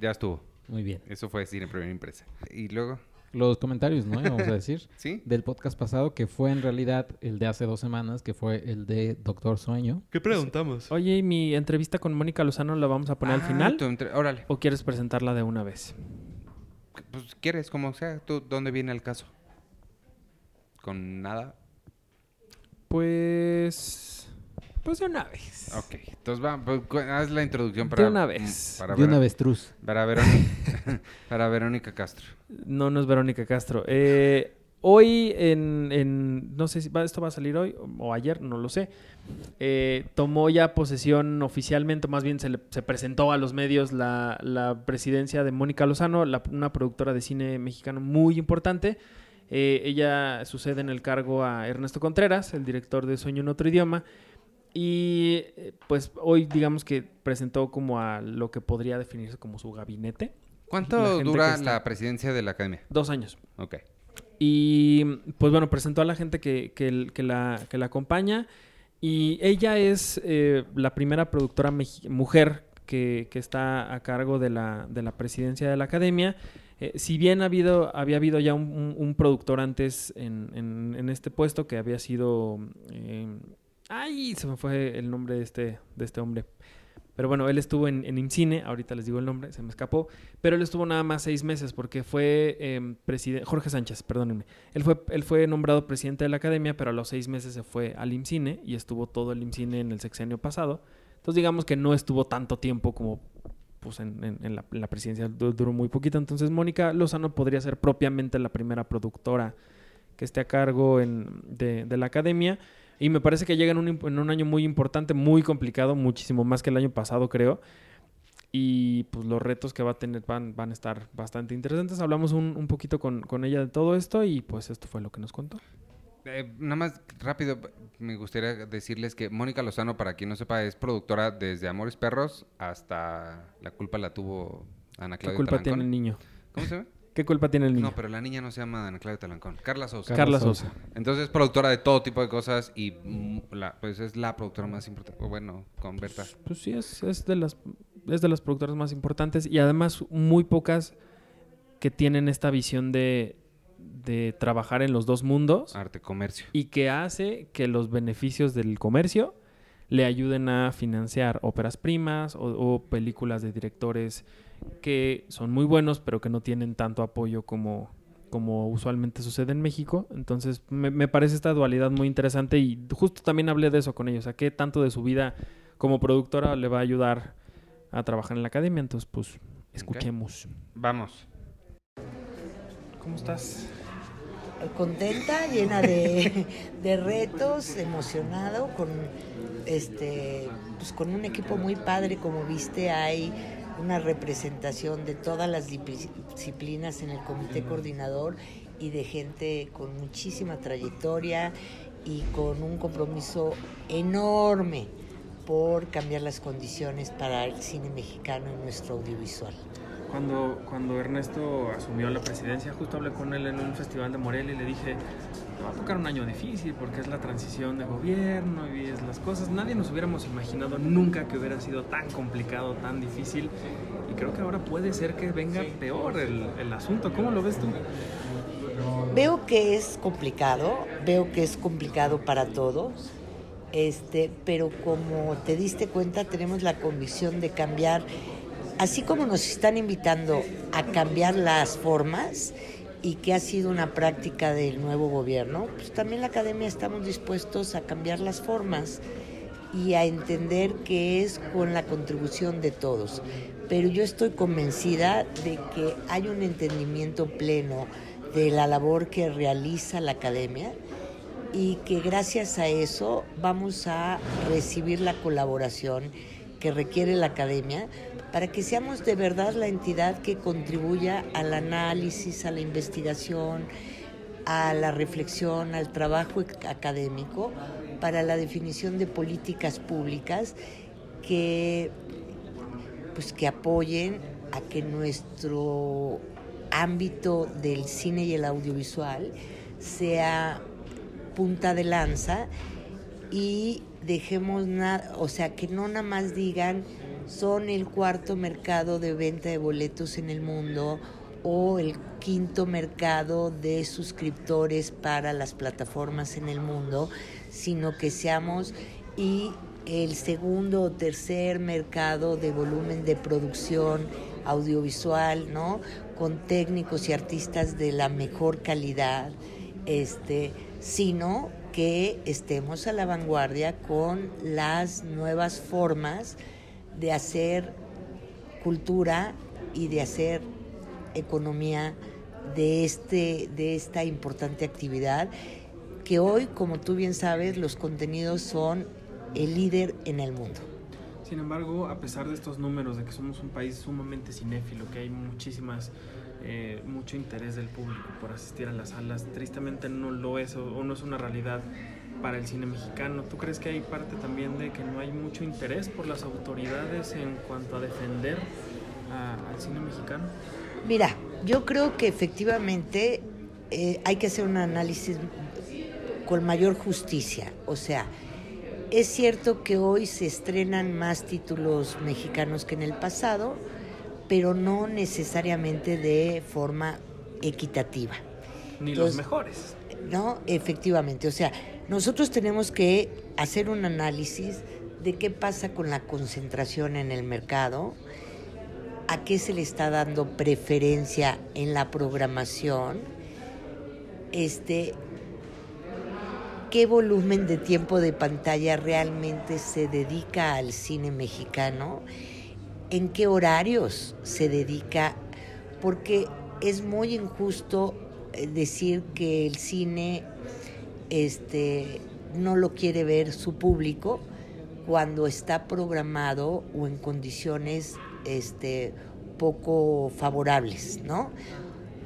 ya estuvo. Muy bien. Eso fue Cine Premier Impresa. Y luego los comentarios, ¿no? Vamos a decir. ¿Sí? Del podcast pasado, que fue en realidad el de hace dos semanas, que fue el de Doctor Sueño. ¿Qué preguntamos? Oye, ¿y mi entrevista con Mónica Lozano la vamos a poner al Ah, final? tu entre- Órale. ¿O quieres presentarla de una vez? Pues quieres, como sea. ¿Tú dónde viene el caso? ¿Con nada? Pues. Pues de una vez. Ok. Entonces va, pues, haz la introducción De para... una vez. Para, de una Vero- avestruz. para, Verónica, para Verónica Castro. No, no es Verónica Castro. Eh, hoy en, en- No sé si va- esto va a salir hoy o, o ayer, no lo sé. eh, tomó ya posesión oficialmente, más bien se, le- se presentó a los medios la, la presidencia de Mónica Lozano, la- una productora de cine mexicano muy importante. Eh, ella sucede en el cargo a Ernesto Contreras, el director de Sueño en otro idioma. Y eh, pues hoy digamos que presentó como a lo que podría definirse como su gabinete. ¿Cuánto dura está- la presidencia de la academia? Dos años. Ok. Y pues bueno, presentó a la gente que, que, la, que la acompaña. Y ella es eh, la primera productora mujer que, que está a cargo de la, de la presidencia de la academia. Eh, si bien ha habido, había habido ya un, un- un productor antes en, en- en este puesto que había sido... eh, ay, se me fue el nombre de este, de este hombre. Pero bueno, él estuvo en, en IMCINE, ahorita les digo el nombre, se me escapó, pero él estuvo nada más seis meses porque fue presidente, Jorge Sánchez, perdónenme, él fue, él fue nombrado presidente de la academia, pero a los seis meses se fue al IMCINE y estuvo todo el IMCINE en el sexenio pasado. Entonces digamos que no estuvo tanto tiempo como pues en, la, en la presidencia, du- duró muy poquito. Entonces Mónica Lozano podría ser propiamente la primera productora que esté a cargo de la academia. Y me parece que llega en un, en un año muy importante, muy complicado, muchísimo más que el año pasado, creo. Y pues los retos que va a tener van, van a estar bastante interesantes. Hablamos un, un poquito con, con ella de todo esto y pues esto fue lo que nos contó. Eh, nada más rápido, me gustaría decirles que Mónica Lozano, para quien no sepa, es productora desde Amores Perros hasta La culpa la tuvo Ana ¿Qué Claudia culpa tiene el niño? ¿Cómo se llama? ¿Qué culpa tiene el niño? No, pero la niña no se llama Ana Claudia Talancón. Carla Sosa. Carla Sosa. Entonces es productora de todo tipo de cosas y mm, la, pues es la productora más importante. O bueno, con Berta. Pues sí, es, es de las es de las productoras más importantes y además muy pocas que tienen esta visión de, de trabajar en los dos mundos Arte, comercio. y que hace que los beneficios del comercio le ayuden a financiar óperas primas o, o películas de directores que son muy buenos pero que no tienen tanto apoyo como, como usualmente sucede en México. Entonces me, me parece esta dualidad muy interesante y justo también hablé de eso con ellos, a qué tanto de su vida como productora le va a ayudar a trabajar en la academia. Entonces pues escuchemos. Vamos. ¿Cómo estás? contenta, llena de, de retos, emocionado, con este pues con un equipo muy padre, como viste, hay una representación de todas las disciplinas en el comité coordinador y de gente con muchísima trayectoria y con un compromiso enorme por cambiar las condiciones para el cine mexicano y nuestro audiovisual. Cuando, cuando Ernesto asumió la presidencia, justo hablé con él en un festival de Morelia y le dije, "Te va a tocar un año difícil porque es la transición de gobierno y es las cosas. Nadie nos hubiéramos imaginado nunca que hubiera sido tan complicado, tan difícil. Y creo que ahora puede ser que venga peor el, el asunto. ¿Cómo lo ves tú? Veo que es complicado, veo que es complicado para todos, este, pero como te diste cuenta, tenemos la convicción de cambiar, así como nos están invitando a cambiar las formas y que ha sido una práctica del nuevo gobierno, pues también la academia estamos dispuestos a cambiar las formas y a entender que es con la contribución de todos. Pero yo estoy convencida de que hay un entendimiento pleno de la labor que realiza la academia y que gracias a eso vamos a recibir la colaboración que requiere la academia para que seamos de verdad la entidad que contribuya al análisis, a la investigación, a la reflexión, al trabajo académico para la definición de políticas públicas que pues que apoyen a que nuestro ámbito del cine y el audiovisual sea punta de lanza y dejemos nada, o sea, que no nada más digan son el cuarto mercado de venta de boletos en el mundo o el quinto mercado de suscriptores para las plataformas en el mundo, sino que seamos y el segundo o tercer mercado de volumen de producción audiovisual, ¿no? Con técnicos y artistas de la mejor calidad, este, sino que estemos a la vanguardia con las nuevas formas de hacer cultura y de hacer economía de, este, de esta importante actividad, que hoy, como tú bien sabes, los contenidos son el líder en el mundo. Sin embargo, a pesar de estos números, de que somos un país sumamente cinéfilo, que hay muchísimas, eh, mucho interés del público por asistir a las salas, tristemente no lo es o, no es una realidad para el cine mexicano. ¿Tú crees que hay parte también de que no hay mucho interés por las autoridades en cuanto a defender al cine mexicano? Mira, yo creo que efectivamente eh, hay que hacer un análisis con mayor justicia. O sea, es cierto que hoy se estrenan más títulos mexicanos que en el pasado, pero no necesariamente de forma equitativa. Ni los mejores. No, efectivamente. O sea, nosotros tenemos que hacer un análisis de qué pasa con la concentración en el mercado, a qué se le está dando preferencia en la programación, este, qué volumen de tiempo de pantalla realmente se dedica al cine mexicano, en qué horarios se dedica, porque es muy injusto eh, decir que el cine este, no lo quiere ver su público cuando está programado o en condiciones este, poco favorables, ¿no?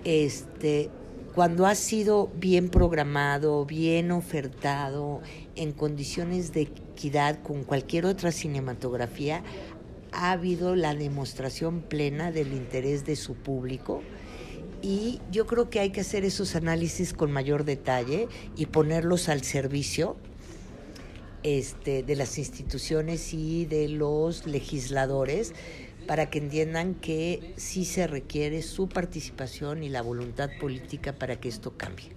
Este, cuando ha sido bien programado, bien ofertado, en condiciones de equidad con cualquier otra cinematografía, ha habido la demostración plena del interés de su público y yo creo que hay que hacer esos análisis con mayor detalle y ponerlos al servicio este, de las instituciones y de los legisladores para que entiendan que sí se requiere su participación y la voluntad política para que esto cambie.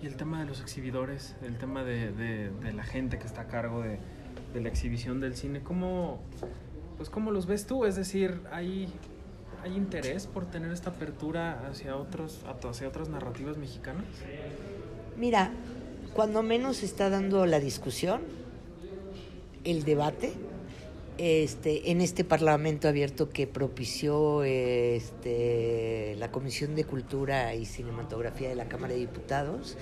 Y el tema de los exhibidores, el tema de, la gente que está a cargo de, la exhibición del cine, ¿cómo, pues ¿cómo los ves tú? Es decir, ¿hay, ¿hay interés por tener esta apertura hacia, otros, hacia otras narrativas mexicanas? Mira, cuando menos está dando la discusión, el debate, este, en este Parlamento abierto que propició este, la Comisión de Cultura y Cinematografía de la Cámara de Diputados,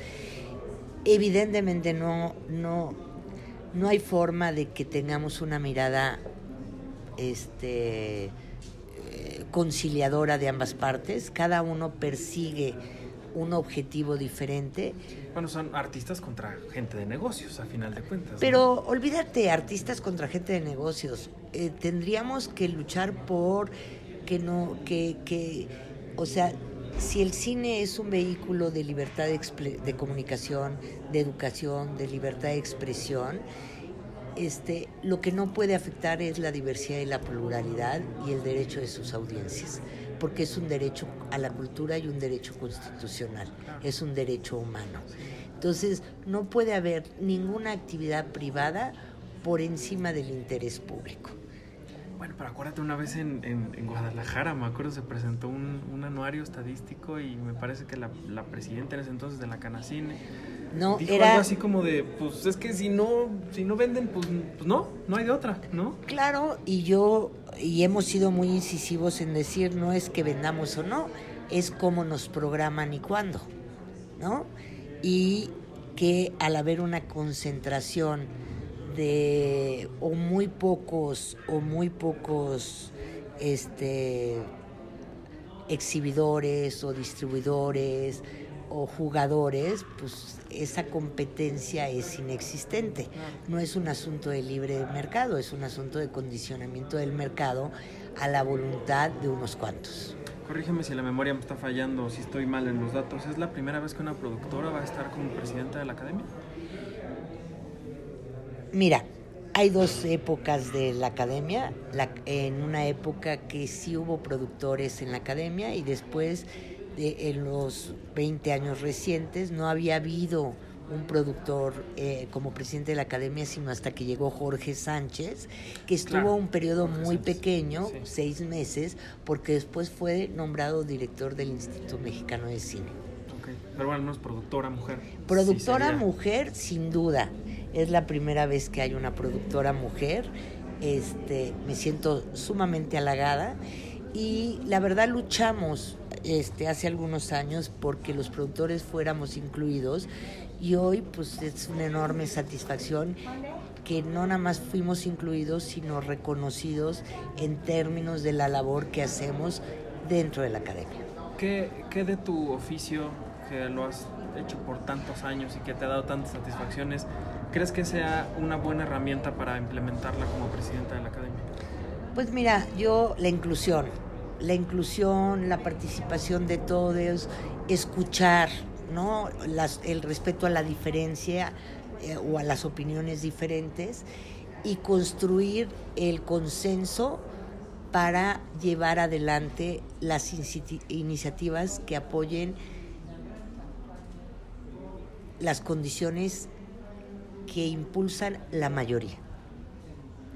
evidentemente no, no, no hay forma de que tengamos una mirada este, conciliadora de ambas partes. Cada uno persigue un objetivo diferente. Bueno, son artistas contra gente de negocios, a final de cuentas. Pero olvídate, artistas contra gente de negocios. Eh, tendríamos que luchar por que no, que, que, o sea, si el cine es un vehículo de libertad de, de comunicación, de educación, de libertad de expresión, este, lo que no puede afectar es la diversidad y la pluralidad y el derecho de sus audiencias porque es un derecho a la cultura y un derecho constitucional, es un derecho humano. Entonces, no puede haber ninguna actividad privada por encima del interés público. Bueno, pero acuérdate, una vez en, en, Guadalajara, me acuerdo, se presentó un, un, anuario estadístico y me parece que la, la presidenta en ese entonces de la Canacine no, dijo era... algo así como de, pues es que si no, si no venden, pues, pues no, no hay de otra, ¿no? Claro, y yo, y hemos sido muy incisivos en decir, no es que vendamos o no, es cómo nos programan y cuándo, ¿no? Y que al haber una concentración de o muy pocos o muy pocos este, exhibidores o distribuidores o jugadores, pues esa competencia es inexistente. No es un asunto de libre mercado, es un asunto de condicionamiento del mercado a la voluntad de unos cuantos. Corrígeme si la memoria me está fallando o si estoy mal en los datos. ¿Es la primera vez que una productora va a estar como presidenta de la academia? Mira, hay dos épocas de la academia. en una época que sí hubo productores en la academia y después en los 20 años recientes no había habido un productor eh, como presidente de la academia, sino hasta que llegó Jorge Sánchez, que estuvo un periodo muy pequeño, seis meses, porque después fue nombrado director del Instituto Mexicano de Cine. Pero bueno, no es productora mujer. Productora mujer, sin duda. Es la primera vez que hay una productora mujer. Este, me siento sumamente halagada y la verdad luchamos este, hace algunos años porque los productores fuéramos incluidos y hoy pues es una enorme satisfacción que no nada más fuimos incluidos, sino reconocidos en términos de la labor que hacemos dentro de la academia. ¿Qué, qué de tu oficio, que lo has hecho por tantos años y que te ha dado tantas satisfacciones, crees que sea una buena herramienta para implementarla como presidenta de la academia? Pues mira, yo la inclusión, la inclusión, la participación de todos, escuchar, ¿no? el respeto a la diferencia eh, o a las opiniones diferentes y construir el consenso para llevar adelante las iniciativas que apoyen las condiciones que impulsan la mayoría.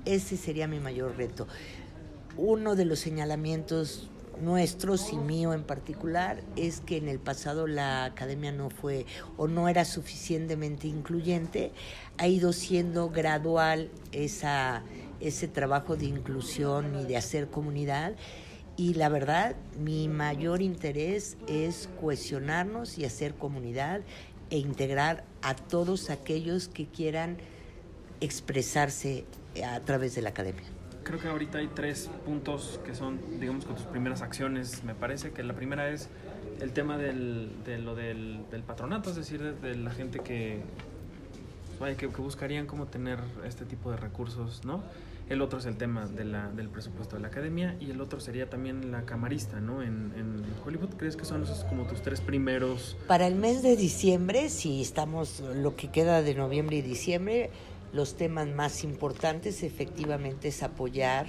Ese sería mi mayor reto uno de los señalamientos nuestros y mío en particular es que en el pasado la academia no fue o no era suficientemente incluyente, ha ido siendo gradual esa, ese trabajo de inclusión y de hacer comunidad. Y la verdad mi mayor interés es cohesionarnos y hacer comunidad e integrar a todos aquellos que quieran expresarse a través de la academia creo que ahorita hay tres puntos que son, digamos, con tus primeras acciones. Me parece que la primera es el tema del, de lo del, patronato, es decir, de, la gente que, vaya, que, buscarían cómo tener este tipo de recursos, ¿no? El otro es el tema del presupuesto de la academia y el otro sería también la camarista, ¿no? En, en, Hollywood, ¿crees que son esos como tus tres primeros? Para el mes de diciembre, si estamos lo que queda de noviembre y diciembre, los temas más importantes efectivamente es apoyar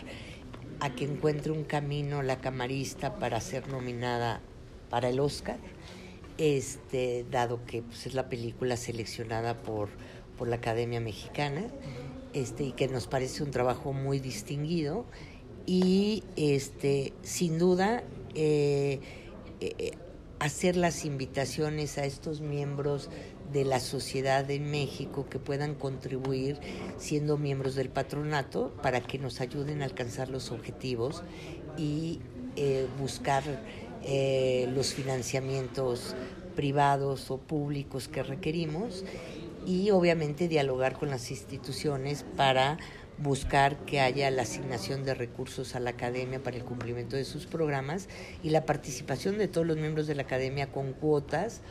a que encuentre un camino la camarista para ser nominada para el Oscar, este, dado que pues, es la película seleccionada por, por la Academia Mexicana, este, y que nos parece un trabajo muy distinguido. Y este, sin duda, eh, eh, hacer las invitaciones a estos miembros de la sociedad en México que puedan contribuir siendo miembros del patronato para que nos ayuden a alcanzar los objetivos y eh, buscar eh, los financiamientos privados o públicos que requerimos y obviamente dialogar con las instituciones para buscar que haya la asignación de recursos a la academia para el cumplimiento de sus programas y la participación de todos los miembros de la academia con cuotas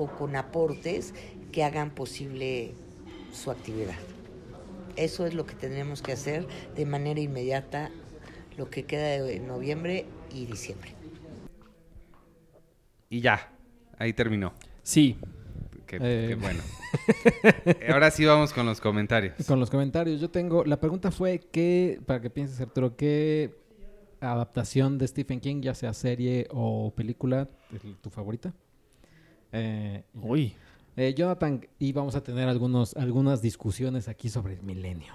o con aportes que hagan posible su actividad. Eso es lo que tenemos que hacer de manera inmediata lo que queda de noviembre y diciembre. Y ya, ahí terminó. Sí. Qué, eh. bueno. Ahora sí vamos con los comentarios. Con los comentarios. Yo tengo, la pregunta fue qué, para que pienses Arturo, ¿qué adaptación de Stephen King, ya sea serie o película, es tu favorita? Eh, Uy. Eh, Jonathan, y vamos a tener algunos, algunas discusiones aquí sobre el milenio.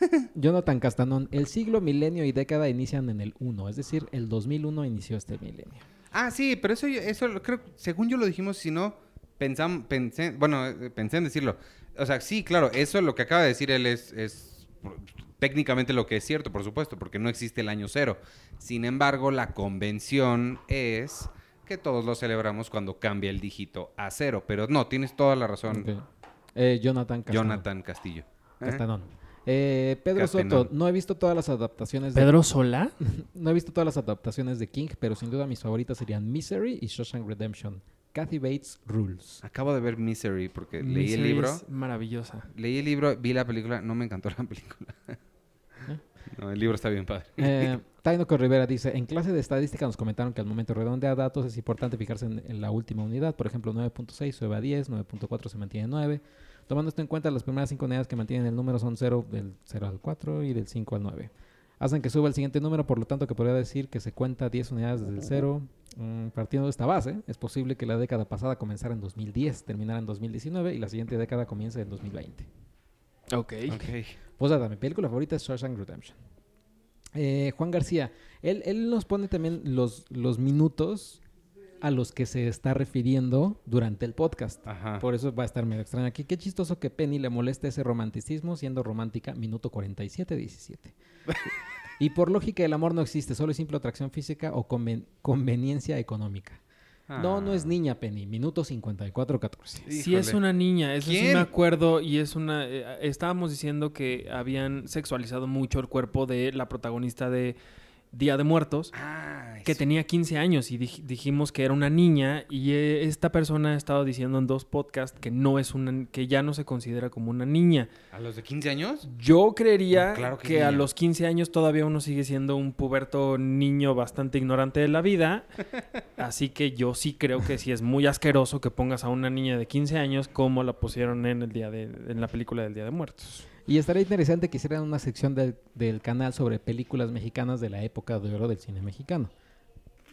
Jonathan Castanón, el siglo, milenio y década inician en el 1, es decir, el 2001 inició este milenio. Ah, sí, pero eso, eso creo, según yo lo dijimos, si no, pensamos, pensé, bueno, eh, pensé en decirlo. O sea, sí, claro, eso lo que acaba de decir él es, es técnicamente lo que es cierto, por supuesto, porque no existe el año cero. Sin embargo, la convención es que todos lo celebramos cuando cambia el dígito a cero. Pero no, tienes toda la razón. Eh, Jonathan Castillo. Jonathan Castillo. ¿Eh? Eh, Pedro Castenón. Soto, no he visto todas las adaptaciones de ¿Pedro Sola? No he visto todas las adaptaciones de King, pero sin duda mis favoritas serían Misery y Shawshank Redemption. Kathy Bates Rules. Acabo de ver Misery porque leí el libro. es maravillosa. Leí el libro, vi la película, no me encantó la película. No, el libro está bien padre. Eh, Tainoco Rivera dice, en clase de estadística nos comentaron que al momento de redondear datos es importante fijarse en, en la última unidad. Por ejemplo, 9.6 sube a 10, 9.4 se mantiene en 9. Tomando esto en cuenta, las primeras cinco unidades que mantienen el número son 0 del 0 al 4 y del 5 al 9. Hacen que suba el siguiente número, por lo tanto que podría decir que se cuenta 10 unidades desde el 0. Mm, partiendo de esta base, es posible que la década pasada comenzara en 2010, terminara en 2019 y la siguiente década comience en 2020. Ok. Ok. Pues nada, mi película favorita es Shawshank Redemption. Eh, Juan García, él, él nos pone también los, los minutos a los que se está refiriendo durante el podcast. Ajá. Por eso va a estar medio extraño aquí. Qué chistoso que Penny le moleste ese romanticismo siendo romántica minuto 47-17. y por lógica el amor no existe, solo es simple atracción física o conven- conveniencia económica. No, no es Ah. niña Penny, minuto 54-14. Sí es una niña, eso sí ¿Quién? me acuerdo y es una... eh, estábamos diciendo que habían sexualizado mucho el cuerpo de la protagonista de Día de Muertos, Ay, que tenía 15 años y dij- dijimos que era una niña y eh, esta persona ha estado diciendo en dos podcasts que no es una... que ya no se considera como una niña. ¿A los de 15 años? Yo creería No, claro que a los 15 años todavía uno sigue siendo un puberto niño bastante ignorante de la vida. Así que yo sí creo que sí es muy asqueroso que pongas a una niña de 15 años como la pusieron en el día de en la película del Día de Muertos. Y estaría interesante que hicieran una sección del, del canal sobre películas mexicanas de la época de oro del cine mexicano.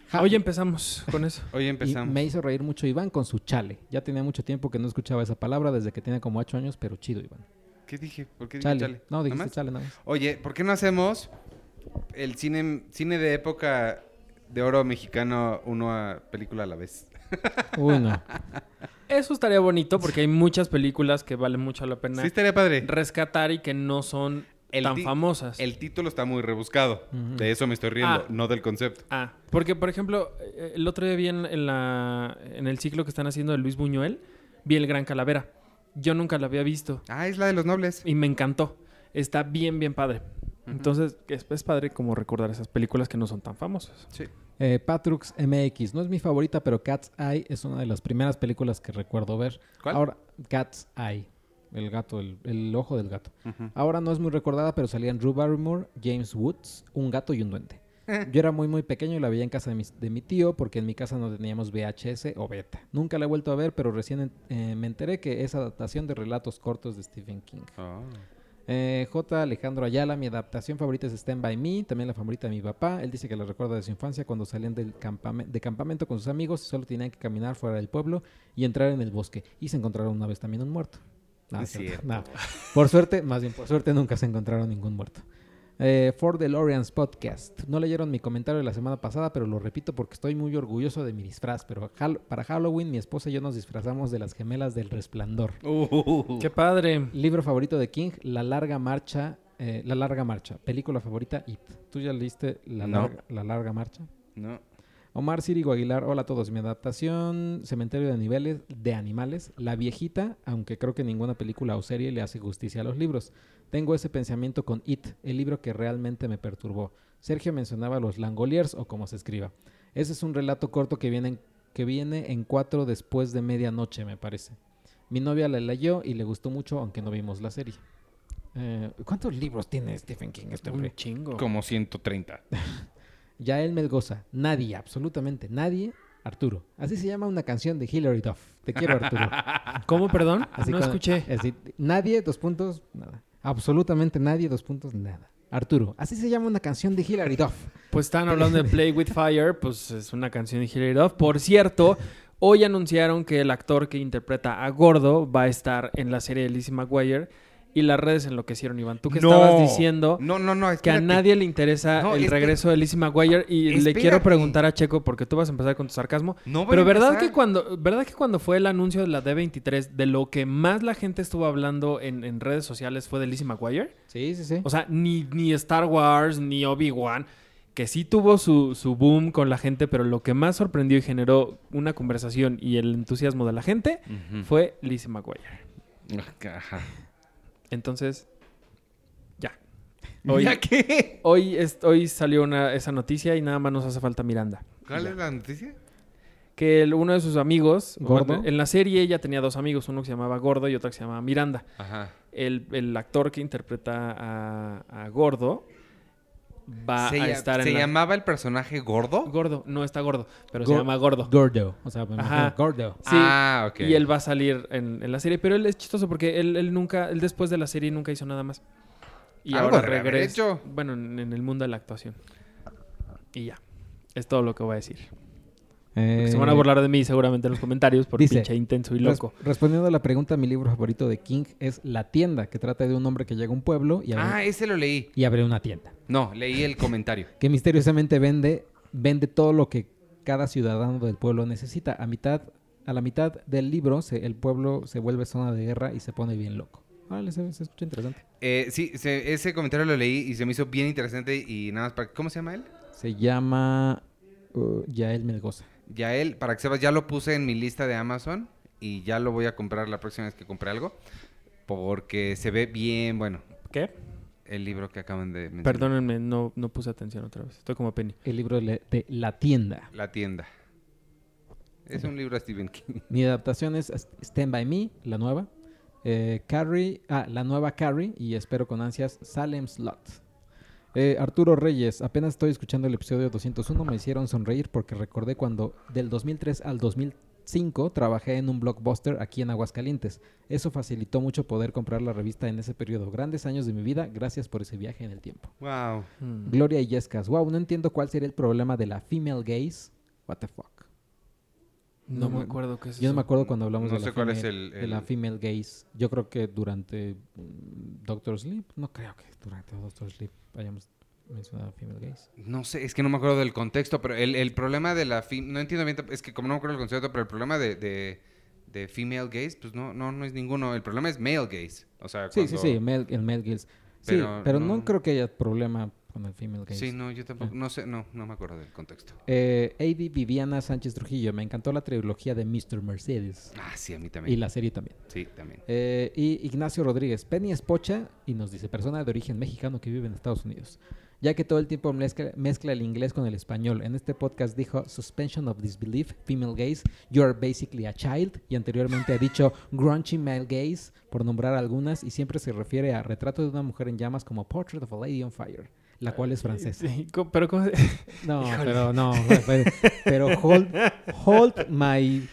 Ja- Hoy empezamos con eso. Hoy y empezamos. me hizo reír mucho Iván con su chale. Ya tenía mucho tiempo que no escuchaba esa palabra desde que tenía como ocho años, pero chido, Iván. ¿Qué dije? ¿Por qué dije Chale. chale? No, ¿Nada dijiste más? chale nada más. Oye, ¿por qué no hacemos el cine, cine de época de oro mexicano uno a película a la vez? Uy, no. Eso estaría bonito porque hay muchas películas que valen mucho la pena Sí, estaría padre. rescatar y que no son El tan famosas. El título está muy rebuscado. De eso me estoy riendo, Ah. no del concepto. Ah, porque por ejemplo, eh, el otro día vi en, en la, en el ciclo que están haciendo de Luis Buñuel, vi El Gran Calavera. Yo nunca la había visto Ah, es la de los nobles. y me encantó. Está bien, bien padre. Entonces, es, es padre como recordar esas películas que no son tan famosas. Sí. Eh, Patrux MX. No es mi favorita, pero Cat's Eye es una de las primeras películas que recuerdo ver. ¿Cuál? Ahora, Cat's Eye. El gato, el, el ojo del gato. Ahora no es muy recordada, pero salían Drew Barrymore, James Woods, un gato y un duende. Yo era muy muy pequeño y la veía en casa de, mis- de mi tío porque en mi casa no teníamos VHS o beta. Nunca la he vuelto a ver, pero recién eh, me enteré que es adaptación de relatos cortos de Stephen King. Oh. Eh, J. Alejandro Ayala, mi adaptación favorita es Stand By Me, también la favorita de mi papá. Él dice que la recuerda de su infancia cuando salían del campame- de campamento con sus amigos y solo tenían que caminar fuera del pueblo y entrar en el bosque. Y se encontraron una vez también un muerto. No. No. Por suerte, más bien por suerte nunca se encontraron ningún muerto. Eh, For the Lorians Podcast. No leyeron mi comentario de la semana pasada, pero lo repito porque estoy muy orgulloso de mi disfraz. Pero para Halloween mi esposa y yo nos disfrazamos de las gemelas del resplandor. Uh. ¡Qué padre! Libro favorito de King, La Larga Marcha. eh, la Larga Marcha. Película favorita, It. ¿Tú ya leíste La, No. larga, la larga Marcha? No. Omar Círigo Aguilar, hola a todos. Mi adaptación, Cementerio de, niveles, de Animales, La Viejita, aunque creo que ninguna película o serie le hace justicia a los libros. Tengo ese pensamiento con It, el libro que realmente me perturbó. Sergio mencionaba los Langoliers o como se escriba. Ese es un relato corto que viene, en- que viene en cuatro después de medianoche, me parece. Mi novia la leyó y le gustó mucho, aunque no vimos la serie. Eh, ¿Cuántos libros tiene Stephen King este hombre? Un chingo. Como 130. Yael Melgoza. Nadie, absolutamente nadie. Arturo. Así se llama una canción de Hilary Duff. Te quiero, Arturo. ¿Cómo, perdón? Así no cuando- escuché. así, nadie, dos puntos, nada. Absolutamente nadie, dos puntos, nada. Arturo. Así se llama una canción de Hilary Duff. Pues están hablando de Play With Fire, pues es una canción de Hilary Duff. Por cierto, hoy anunciaron que el actor que interpreta a Gordo va a estar en la serie de Lizzie McGuire y las redes enloquecieron, Iván. Tú que No. estabas diciendo No, no, no. que a nadie le interesa No, el regreso de Lizzie McGuire y le quiero preguntar a Checo porque tú vas a empezar con tu sarcasmo. No Pero verdad que cuando verdad que cuando fue el anuncio de la D23 de lo que más la gente estuvo hablando en, en redes sociales fue de Lizzie McGuire. Sí, sí, sí. O sea, ni, ni Star Wars, ni Obi-Wan, que sí tuvo su, su boom con la gente, pero lo que más sorprendió y generó una conversación y el entusiasmo de la gente fue Lizzie McGuire. Ajá. Entonces, Hoy, ¿Ya qué? hoy, es- hoy salió una, esa noticia y nada más nos hace falta Miranda. ¿Cuál es la noticia? Que el- uno de sus amigos, ¿Gordo? en la serie ella tenía dos amigos, uno que se llamaba Gordo y otro que se llamaba Miranda. Ajá. El, el actor que interpreta a, a Gordo va ¿Se, a estar ¿se en la... llamaba el personaje gordo? Gordo, no está gordo, pero se llama Gordo. Gordo. O sea, me Ajá. Gordo. Sí, Ah, ok. Y él va a salir en, en la serie, pero él es chistoso porque él, él nunca, él después de la serie nunca hizo nada más. Y Algo ahora regresa. Bueno, en, en el mundo de la actuación. Y ya. Es todo lo que voy a decir. Eh, Se van a burlar de mí seguramente en los comentarios por dice, pinche intenso y res- loco. respondiendo a la pregunta, mi libro favorito de King es La tienda, que trata de un hombre que llega a un pueblo y abre, Ah, ese lo leí. y abre una tienda. No, leí el comentario. Que misteriosamente vende, vende todo lo que cada ciudadano del pueblo necesita. A mitad, a la mitad del libro, se- el pueblo se vuelve zona de guerra y se pone bien loco. Vale, se, se escucha interesante. Eh, sí, se- ese comentario lo leí y se me hizo bien interesante y nada más para... ¿Cómo se llama él? Se llama uh, Yael Melgoza. Ya él, para que sepas, ya lo puse en mi lista de Amazon y ya lo voy a comprar la próxima vez que compre algo. Porque se ve bien, bueno, ¿Qué? el libro que acaban de mencionar. Perdónenme, no, no puse atención otra vez. Estoy como Penny. El libro de, de La tienda. La tienda. Es un libro de Stephen King. Mi adaptación es Stand By Me, la nueva. Eh, Carrie, ah, la nueva Carrie y espero con ansias Salem Slot. Eh, Arturo Reyes, apenas estoy escuchando el episodio 201, me hicieron sonreír porque recordé cuando del 2003 al 2005 trabajé en un blockbuster aquí en Aguascalientes. Eso facilitó mucho poder comprar la revista en ese periodo. Grandes años de mi vida, gracias por ese viaje en el tiempo. Wow. Mm. Gloria Illescas, wow, no entiendo cuál sería el problema de la female gaze. What the fuck. No, No me acuerdo qué es Yo no me acuerdo cuando hablamos No de, la sé cuál es female, el- de la el- female gaze. Yo creo que durante mm, Doctor Sleep, no creo que durante Doctor Sleep hayamos mencionado female gaze. No sé, es que no me acuerdo del contexto, pero el, el problema de la... fi- No entiendo bien, es que como no me acuerdo del concepto, pero el problema de, de, de female gaze, pues no, no, no es ninguno. El problema es male gaze. O sea, Sí, sí, cuando- sí, male- el male gaze. Sí, Pero pero, no, no- creo que haya problema con el female gaze. Sí, no, yo tampoco, no sé, no, no me acuerdo del contexto. Eh. Viviana Sánchez Trujillo, me encantó la trilogía de Mr. Mercedes. Ah, sí, a mí Y también. la serie también. Sí, también. Eh, y Ignacio Rodríguez, Penny es pocha y nos dice persona de origen mexicano que vive en Estados Unidos. Ya que todo el tiempo mezcla, mezcla el inglés con el español. En este podcast dijo suspension of disbelief, female gaze, you are basically a child. Y anteriormente ha dicho grungy male gaze, por nombrar algunas, y siempre se refiere a retrato de una mujer en llamas como Portrait of a Lady on Fire, la cual es francesa. Sí, pero ¿cómo se- No, Híjole. pero no, pero, pero hold, hold my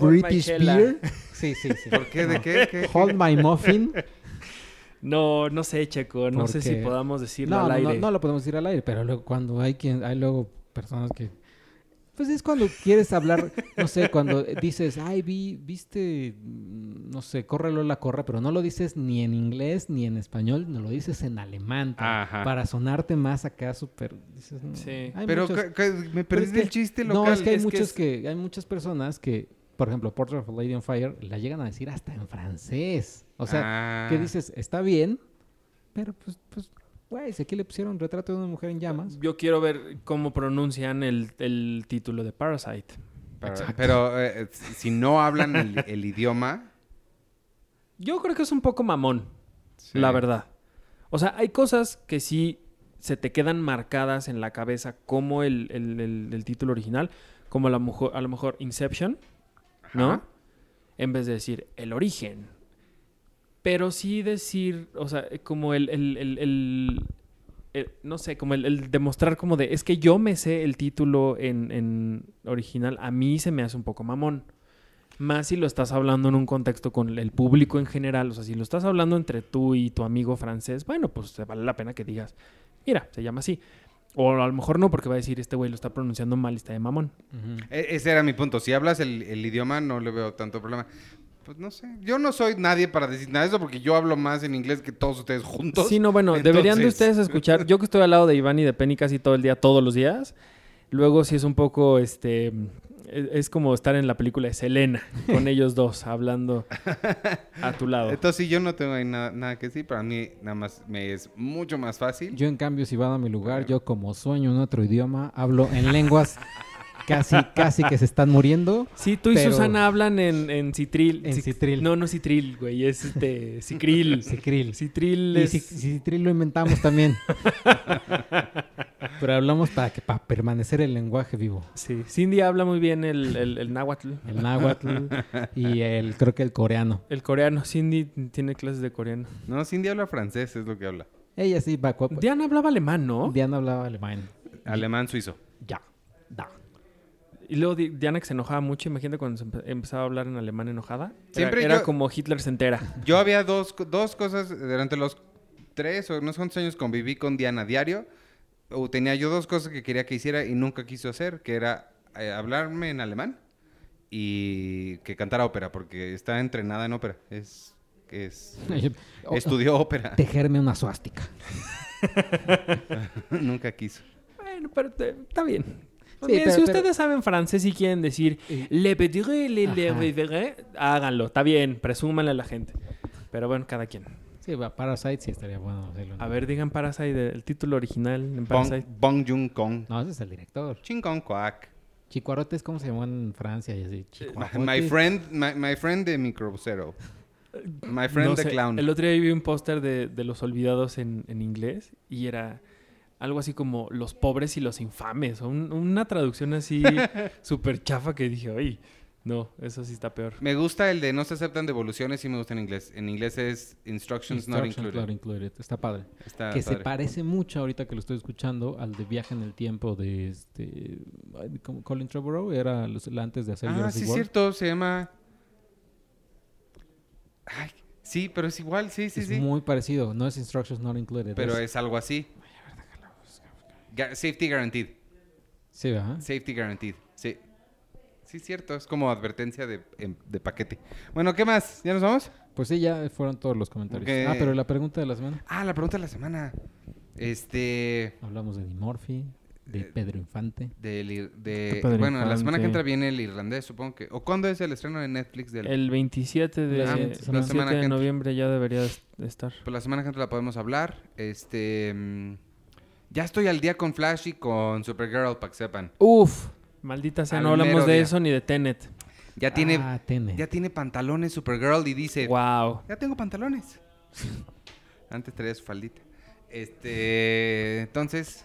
Hold my British beer. Sí, sí, sí. ¿Por qué? ¿De qué? ¿Qué? Hold my muffin. No, no sé, Checo. No sé si podamos decirlo No, al no, aire. no, no lo podemos decir al aire, pero luego cuando hay quien, hay luego personas que pues es cuando quieres hablar, no sé, cuando dices, ay, vi, viste, mm, no sé, corre la corre, pero no lo dices ni en inglés ni en español, no lo dices en alemán, para, Ajá. para sonarte más acá súper, dices, no, Sí. hay Pero muchos- me pero es perdí que- el chiste No, local. es que hay Es que muchos es- que, hay muchas personas que, por ejemplo, Portrait of a Lady on Fire, la llegan a decir hasta en francés. O sea, Ah. que dices, está bien, pero pues, pues, güey, si aquí le pusieron retrato de una mujer en llamas. Yo quiero ver cómo pronuncian el, el título de Parasite. Pero, pero, eh, si no hablan el, el idioma... Yo creo que es un poco mamón, sí. la verdad. O sea, hay cosas que sí se te quedan marcadas en la cabeza como el, el- el- el título original, como a lo mejor, a lo mejor Inception, ¿no? Ajá. En vez de decir el origen. Pero sí decir, o sea, eh, como el, el- el- el- el- no sé, como el, el demostrar como de, es que yo me sé el título en, en original, a mí se me hace un poco mamón. Más si lo estás hablando en un contexto con el público en general, o sea, si lo estás hablando entre tú y tu amigo francés, bueno, pues te vale la pena que digas, mira, se llama así. O a lo mejor no, porque va a decir, este güey lo está pronunciando mal y está de mamón. E- ese era mi punto. Si hablas el, el idioma, no le veo tanto problema. Pues no sé. Yo no soy nadie para decir nada de eso porque yo hablo más en inglés que todos ustedes juntos. Sí, no, bueno, deberían de Entonces- ustedes escuchar. Yo que estoy al lado de Iván y de Penny casi todo el día, todos los días. Luego sí es un poco, este, es, es como estar en la película de Selena, con ellos dos, hablando a tu lado. Entonces, sí, yo no tengo ahí nada, nada que decir. Para mí, nada más me es mucho más fácil. Yo, en cambio, si van a mi lugar, yo como sueño en otro idioma, hablo en lenguas casi, casi que se están muriendo. Sí, tú y Pero- Susana hablan en, en citril. En Cic- citril. No, no citril, güey. Es este. Cicril. Cicril. Citril es. Citril lo inventamos también. Pero hablamos para que para permanecer el lenguaje vivo. Sí. Cindy habla muy bien el, el, el náhuatl. El náhuatl y el creo que el coreano. El coreano. Cindy tiene clases de coreano. No, Cindy habla francés, es lo que habla. Ella sí va Diana hablaba alemán, ¿no? Diana hablaba alemán. Alemán suizo. Ya. Da. Y luego Di- Diana que se enojaba mucho, imagínate cuando se empe- empezaba a hablar en alemán enojada. Era- Siempre era, yo- como Hitler se entera. Yo había dos, dos cosas durante los tres o no sé cuántos años conviví con Diana diario. O tenía yo dos cosas que quería que hiciera y nunca quiso hacer, que era eh, hablarme en alemán y que cantara ópera, porque está entrenada en ópera. Es, es O- estudió ópera. Tejerme una suástica. nunca quiso. Bueno, pero te- está bien. Sí, Bien, pero- si pero- ustedes saben francés y quieren decir le pediré, le, le Ajá. pediré", háganlo. Está bien, presúmanle a la gente. Pero bueno, cada quien. Sí, va, Parasite sí estaría bueno hacerlo. A ver, digan Parasite, el título original en Bong, Parasite. Bong Joon-kong. No, ese es el director. Ching Kong Quack. Chicuarote es como se llamó en Francia y así. Chicuarote. My friend, my, my friend de Microbusero. My friend No the sé, clown. El otro día vi un póster de, de Los Olvidados en, en inglés y era algo así como Los pobres y los infames. o un- una traducción así súper chafa que dije, oye, no, eso sí está peor. Me gusta el de no se aceptan devoluciones y me gusta en inglés. En inglés es instructions, not Instructions included. not included. Está padre. Está que se parece mucho ahorita que lo estoy escuchando al de Viaje en el Tiempo de este. Colin Trevorrow era los- la antes de hacer Ah, Jurassic sí, es cierto. Se llama... Ay, sí, pero es igual. Sí, sí, es sí. muy parecido, no es Instructions not included. Pero es- es algo así. Safety guaranteed. Sí, ¿verdad? Safety guaranteed. Sí. Sí, cierto. Es como advertencia de, em- de paquete. Bueno, ¿qué más? ¿Ya nos vamos? Pues sí, ya fueron todos los comentarios. Ah, pero la pregunta de la semana. Ah, la pregunta de la semana. Este... Hablamos de Eddie Murphy, de Eh, Pedro Infante. Del, ir- de, Pedro bueno, la semana que entra viene el irlandés, supongo que. ¿O cuándo es el estreno de Netflix del? El 27 de, La Ah, semana. 27 semana que de noviembre ya debería de de estar. Pues la semana que entra la podemos hablar. Este. Ya estoy al día con Flash y con Supergirl, para que sepan. Uf, maldita sea, Al no hablamos de día. eso ni de Tenet. Ya tiene, Ah, Tenet. ya tiene pantalones Supergirl y dice. Wow. Ya tengo pantalones. Antes traía su faldita. Este. Entonces,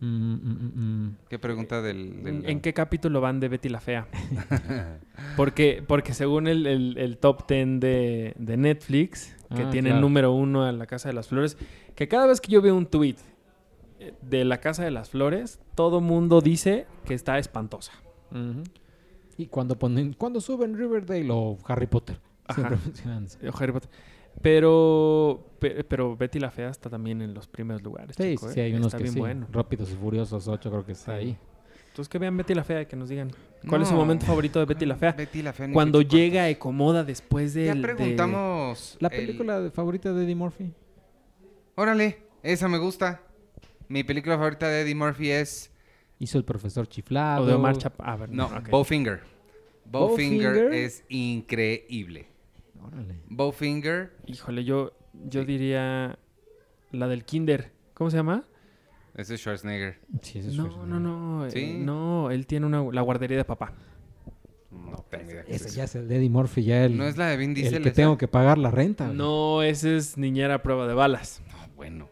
Mm, mm, mm. ¿qué pregunta del. del- ¿En qué capítulo van de Betty la Fea? porque, porque según el, el- el top 10 de, de Netflix, que Ah, tiene el claro. número uno a la Casa de las Flores, que cada vez que yo veo un tweet de la Casa de las Flores, todo mundo dice que está espantosa. Y cuando ponen, cuando suben Riverdale o Harry Potter. Ajá. Siempre mencionan eso. Eh, Harry Potter. Pero, pe- pero Betty la Fea está también en los primeros lugares. Sí, chico, sí, ¿eh? hay unos está que bien sí. bueno. Rápidos y Furiosos 8 creo que está ahí. Entonces que vean Betty la Fea y que nos digan cuál es su momento favorito de Betty la Fea. Betty la Fea Cuando llega. Ecomoda después de... Ya preguntamos. La el- película favorita de Eddie Murphy. Órale, esa me gusta. Mi película favorita de Eddie Murphy es. Hizo el profesor chiflado. O de Omar Chap... A ver, No. Bowfinger. Bowfinger Bowfinger. es increíble. Órale. Bowfinger. Híjole, yo, yo Sí. diría la del Kinder. ¿Cómo se llama? Ese es Schwarzenegger. Sí, ese es No, Schwarzenegger. no, no. eh, Sí. no, él tiene una, la guardería de papá. No tengo idea. Ese es ya es el de Eddie Murphy, ya el, No es la de Vin el Diesel. que esa? tengo que pagar la renta. No, ese es niñera a prueba de balas. No, bueno.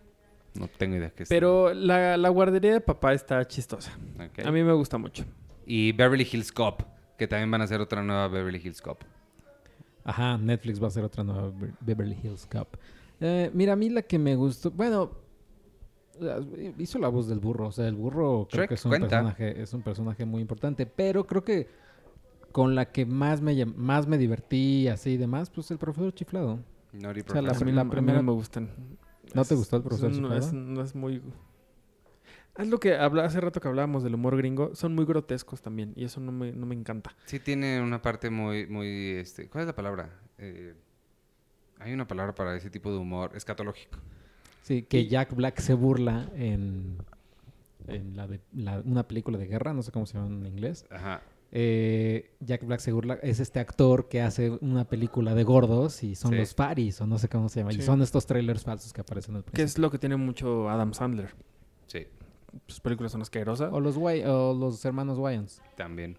No tengo idea qué es. Pero la, la guardería de papá está chistosa. A mí me gusta mucho. Y Beverly Hills Cop. Que también van a hacer otra nueva Beverly Hills Cop. Ajá, Netflix va a hacer otra nueva Be- Beverly Hills Cop. Eh, mira, a mí la que me gustó, bueno, hizo la voz del burro, o sea, el burro creo Shrek que es un cuenta. personaje, es un personaje muy importante, pero creo que con la que más me más me divertí así y demás, pues el profesor chiflado. Naughty O sea, la A mí, la a mí primera- no me gustan. ¿No te gustó el profesor es, no, es, no es muy... Es lo que habla, hace rato que hablábamos del humor gringo. Son muy grotescos también. Y eso no me, no me encanta. Sí tiene una parte muy, muy, este... ¿Cuál es la palabra? Eh, hay una palabra para ese tipo de humor. Escatológico. Sí, que Jack Black se burla en, en la de, la- una película de guerra, no sé cómo se llama en inglés. Ajá. Eh, Jack Black se burla, es este actor que hace una película de gordos y son Sí. los Faris o no sé cómo se llama. Y son estos trailers falsos que aparecen al Que es lo que tiene mucho Adam Sandler. Sí. sus películas son asquerosas. O los, Wy- o los hermanos Wayans. También.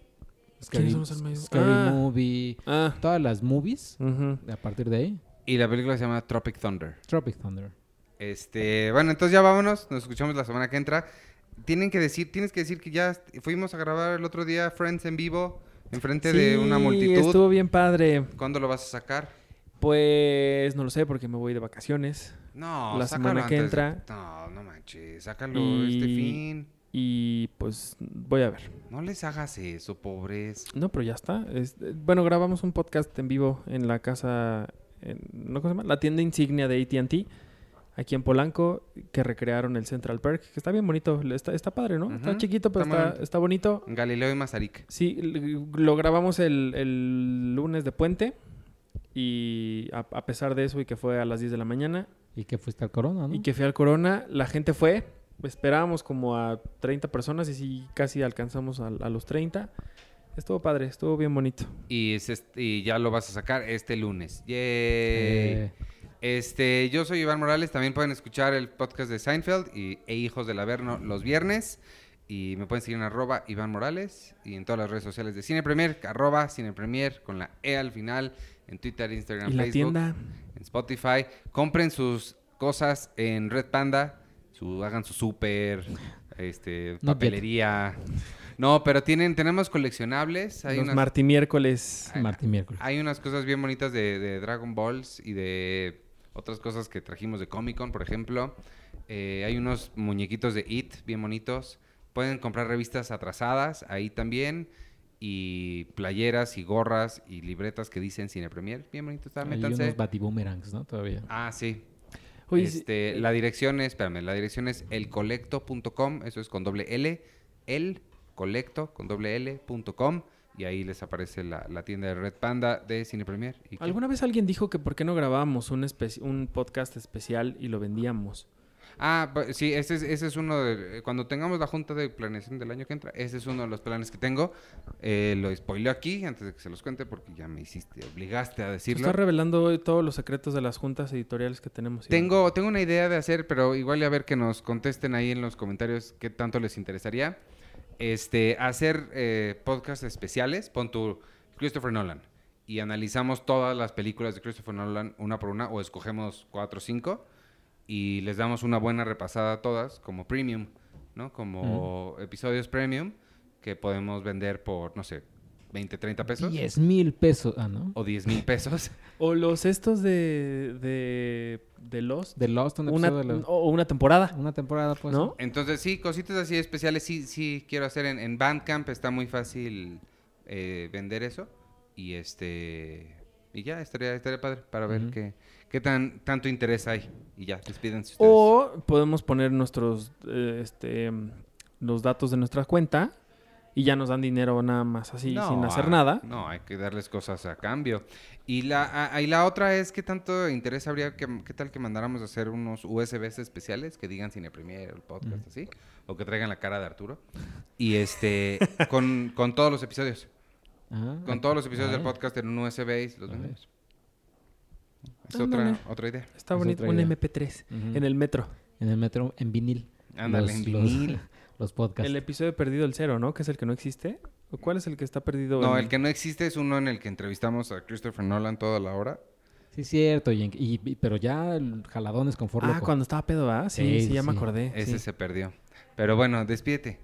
Scary, ¿Quiénes son los hermanos? Scary Ah. Movie. Ah, Todas las movies. A partir de ahí. Y la película se llama Tropic Thunder. Tropic Thunder. Este, bueno, entonces ya vámonos, nos escuchamos la semana que entra. Tienen que decir, tienes que decir que ya fuimos a grabar el otro día Friends en vivo enfrente de una Sí, multitud. Estuvo bien padre. ¿Cuándo lo vas a sacar? Pues no lo sé porque me voy de vacaciones. No, La semana que antes de- entra. No, no manches, sácalo Y- este fin. Y pues voy a ver. No les hagas eso, pobres. No, pero ya está. Es- bueno, grabamos un podcast en vivo en la casa, en- ¿no cómo se llama? La tienda insignia de AT&T, aquí en Polanco, que recrearon el Central Park, que está bien bonito. Está, está padre, ¿no? Está chiquito, pero está está, bonito. está bonito. Galileo y Mazarik. Sí, lo grabamos el, el lunes de puente y a, a pesar de eso y que fue a las 10 de la mañana Y que fuiste al Corona, ¿no? y que fui al Corona, la gente fue, esperábamos como a 30 personas y sí, casi alcanzamos a, a los 30. Estuvo padre, estuvo bien bonito. Y, es y ya lo vas a sacar este lunes. Yay. Eh, Este, yo soy Iván Morales. También pueden escuchar el podcast de Seinfeld y, e Hijos del Averno los viernes. Y me pueden seguir en arroba Iván Morales y en todas las redes sociales de Cine Premier, arroba Cine Premier con la E al final, en Twitter, Instagram, y la Facebook, tienda, en Spotify. Compren sus cosas en Red Panda, su, hagan su súper, este, yet. papelería. No, pero tienen, tenemos coleccionables. Hay los unas, Martí miércoles. Martín miércoles. hay unas cosas bien bonitas de, de Dragon Balls y de otras cosas que trajimos de Comic Con, por ejemplo. Eh, hay unos muñequitos de It bien bonitos. Pueden comprar revistas atrasadas ahí también. Y playeras y gorras y libretas que dicen Cine Premier. Bien bonito está, Hay métanse. unos batiboomerangs, ¿no? Todavía. Ah, sí. Oye, este, la dirección es, espérame, la dirección es elcolecto.com, eso es con doble L, elcolecto con doble L.com y ahí les aparece la, la tienda de Red Panda de Cine Premier. ¿Y? ¿Alguna vez alguien dijo que por qué no grabábamos un, un podcast especial y lo vendíamos? Ah, sí, ese es, ese es uno de... Cuando tengamos la junta de planeación del año que entra, ese es uno de los planes que tengo. Eh, lo spoileo aquí antes de que se los cuente porque ya me hiciste, obligaste a decirlo. estás revelando hoy todos los secretos de las juntas editoriales que tenemos. Tengo, tengo una idea de hacer, pero igual a ver que nos contesten ahí en los comentarios qué tanto les interesaría. Este, hacer eh, podcasts especiales, pon tu Christopher Nolan. Y analizamos todas las películas de Christopher Nolan una por una, o escogemos cuatro o cinco, y les damos una buena repasada a todas, como premium, ¿no? Como episodios premium, que podemos vender por, no sé, 20, 30 pesos. 10 mil pesos. Ah, ¿no? O 10 mil pesos. O los estos de, de, de Lost. De Lost, un Una, de Lost. o una temporada. Una temporada, pues. ¿No? Entonces, sí, cositas así especiales sí, sí quiero hacer. En, en Bandcamp está muy fácil eh, vender eso. Y este. Y ya, estaría, estaría padre para ver Ujú. qué, qué tan, tanto interés hay. Y ya, despídense ustedes. O podemos poner nuestros, eh, este, los datos de nuestra cuenta y ya nos dan dinero nada más así, No, sin hacer ah, nada. No, hay que darles cosas a cambio. Y la, a- y la otra es qué tanto interés habría, que, qué tal que mandáramos a hacer unos USBs especiales que digan Cine Premier, el podcast, así. O que traigan la cara de Arturo. Y este, con, con todos los episodios. Ah, Con todos los episodios del podcast en un USB y los vendemos. Es otra, otra idea. Está Es bonito, otra un idea. MP3 Ujú. en el metro. En el metro, en vinil. Ándale, Los- en vinil. Los podcasts. El episodio perdido el cero, ¿no? Que es el que no existe. ¿O ¿Cuál es el que está perdido? No, en- el que no existe es uno en el que entrevistamos a Christopher Nolan toda la hora. Sí, cierto. Y, en- y- y- pero ya el jaladones con For Ah, cuando estaba pedo, ¿ah? Sí, Sí, sí, ya me acordé. Ese sí. se perdió. Pero bueno, despídete.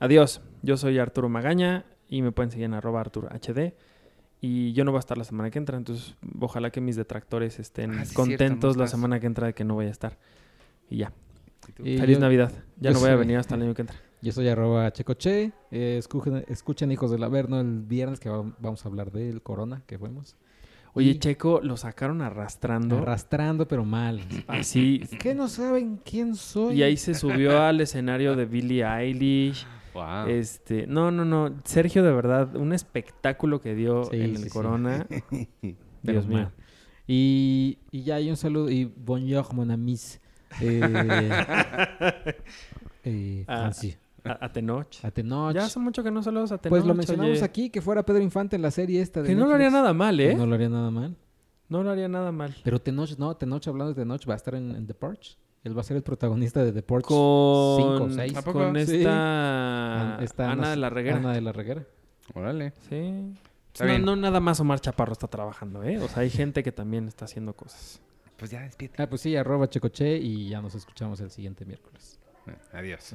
Adiós. Yo soy Arturo Magaña y me pueden seguir en arroba Arturo HD. Y yo no voy a estar la semana que entra, entonces ojalá que mis detractores estén Ah, sí, contentos cierto, no la semana que entra de que no voy a estar. Y ya. Feliz yo- Navidad. Ya no voy a venir hasta el año que entra. Yo soy arroba checoche. Eh, escuchen, escuchen Hijos del Averno el viernes que va- vamos a hablar del Corona que fuimos. Oye, Y- Checo, lo sacaron arrastrando. Arrastrando, pero mal. así. ¿Qué no saben quién soy? Y ahí se subió al escenario de Billie Eilish. Wow. Este, no, no, no. Sergio, de verdad, un espectáculo que dio Sí, en sí, el sí. Corona. Pero Dios mío. Y, y ya hay un saludo. Y bonjour, mon amis. Eh, eh, ah. A, a, A Tenoch. Ya hace mucho que no saludos a Tenoch. Pues lo mencionamos aquí, que fuera Pedro Infante en la serie esta. De que no lo haría nada mal, ¿eh? No lo haría nada mal. No lo haría nada mal. Pero Tenoch, no, Tenoch, hablando de Tenoch, va a estar en, The Purge. Él va a ser el protagonista de The Purge con... 5 6. ¿A poco? Con esta... Ana, de la Reguera. Ana de la Reguera. Órale. Sí. No, no, nada más Omar Chaparro está trabajando, ¿eh? O sea, hay gente que también está haciendo cosas. Pues ya despídete. Ah, pues sí, arroba Checoche y ya nos escuchamos el siguiente miércoles. Adiós.